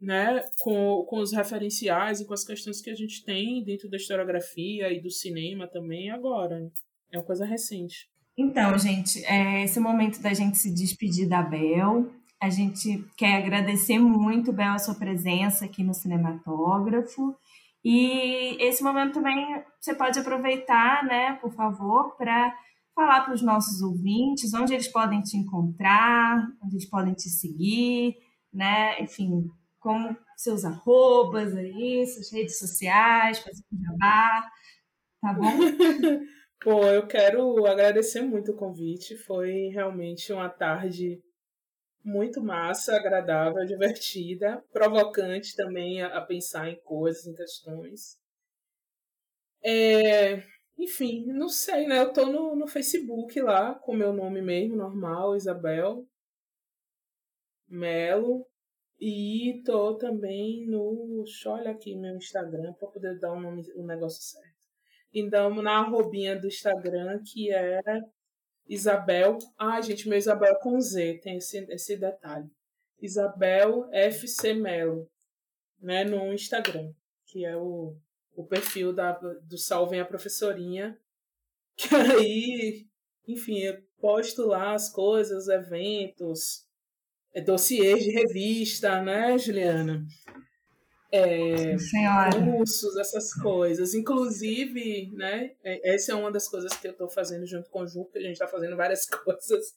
né, com, com os referenciais e com as questões que a gente tem dentro da historiografia e do cinema também agora. É uma coisa recente. Então, gente, é esse momento da gente se despedir da Bel. A gente quer agradecer muito, Bel, a sua presença aqui no Cinematógrafo. E esse momento também você pode aproveitar, né, por favor, para falar para os nossos ouvintes onde eles podem te encontrar, onde eles podem te seguir, né? Enfim, como seus arrobas aí, suas redes sociais, fazer um jabá, tá bom? Pô, eu quero agradecer muito o convite. Foi realmente uma tarde muito massa, agradável, divertida, provocante também a, pensar em coisas, em questões. É, enfim, não sei, né? Eu tô no, no Facebook lá, com meu nome mesmo, normal, Isabel Melo. E tô também no. Olhar aqui meu Instagram para poder dar o nome, o negócio certo. Então, na arrobinha do Instagram, que é Isabel. Ai, gente, meu Isabel com Z, tem esse, esse detalhe. Isabel FC Melo, né, no Instagram, que é o, o perfil da, do Salvem a Professorinha. Que aí, enfim, eu posto lá as coisas, eventos, dossiês de revista, né, Juliana? É, cursos, essas coisas. Inclusive, né, é, essa é uma das coisas que eu estou fazendo junto com o Ju, que a gente está fazendo várias coisas,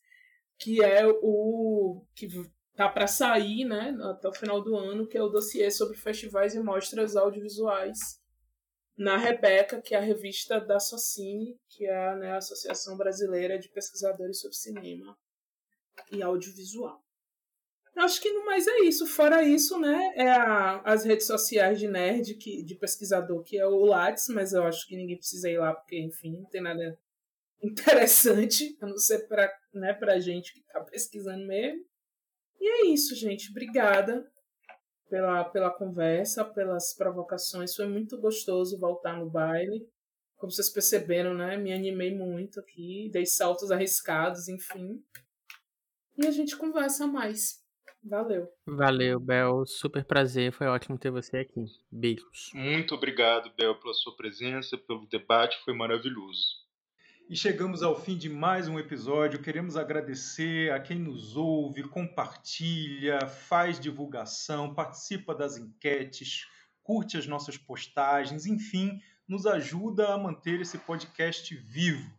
que é o que tá para sair, né, até o final do ano, que é o dossiê sobre festivais e mostras audiovisuais na Rebeca, que é a revista da Socine, que é né, a Associação Brasileira de Pesquisadores sobre Cinema e Audiovisual. Acho que no mais é isso. Fora isso, né, é a, as redes sociais de nerd, que, de pesquisador, que é o Lattes, mas eu acho que ninguém precisa ir lá, porque, enfim, não tem nada interessante, a não ser pra, né, pra gente que tá pesquisando mesmo. E é isso, gente. Obrigada pela, pela conversa, pelas provocações. Foi muito gostoso voltar no baile. Como vocês perceberam, né? Me animei muito aqui, dei saltos arriscados, enfim. E a gente conversa mais. Valeu. Valeu, Bel. Super prazer. Foi ótimo ter você aqui. Beijos. Muito obrigado, Bel, pela sua presença, pelo debate. Foi maravilhoso. E chegamos ao fim de mais um episódio. Queremos agradecer a quem nos ouve, compartilha, faz divulgação, participa das enquetes, curte as nossas postagens, enfim, nos ajuda a manter esse podcast vivo.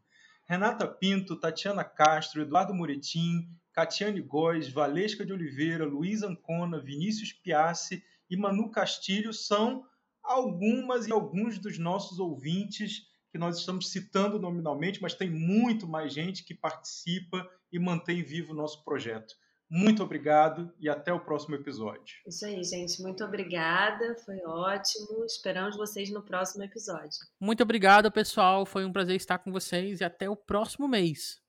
Renata Pinto, Tatiana Castro, Eduardo Moretim, Catiane Góes, Valesca de Oliveira, Luiz Ancona, Vinícius Piassi e Manu Castilho são algumas e alguns dos nossos ouvintes que nós estamos citando nominalmente, mas tem muito mais gente que participa e mantém vivo o nosso projeto. Muito obrigado e até o próximo episódio. Isso aí, gente. Muito obrigada. Foi ótimo. Esperamos vocês no próximo episódio. Muito obrigado, pessoal. Foi um prazer estar com vocês e até o próximo mês.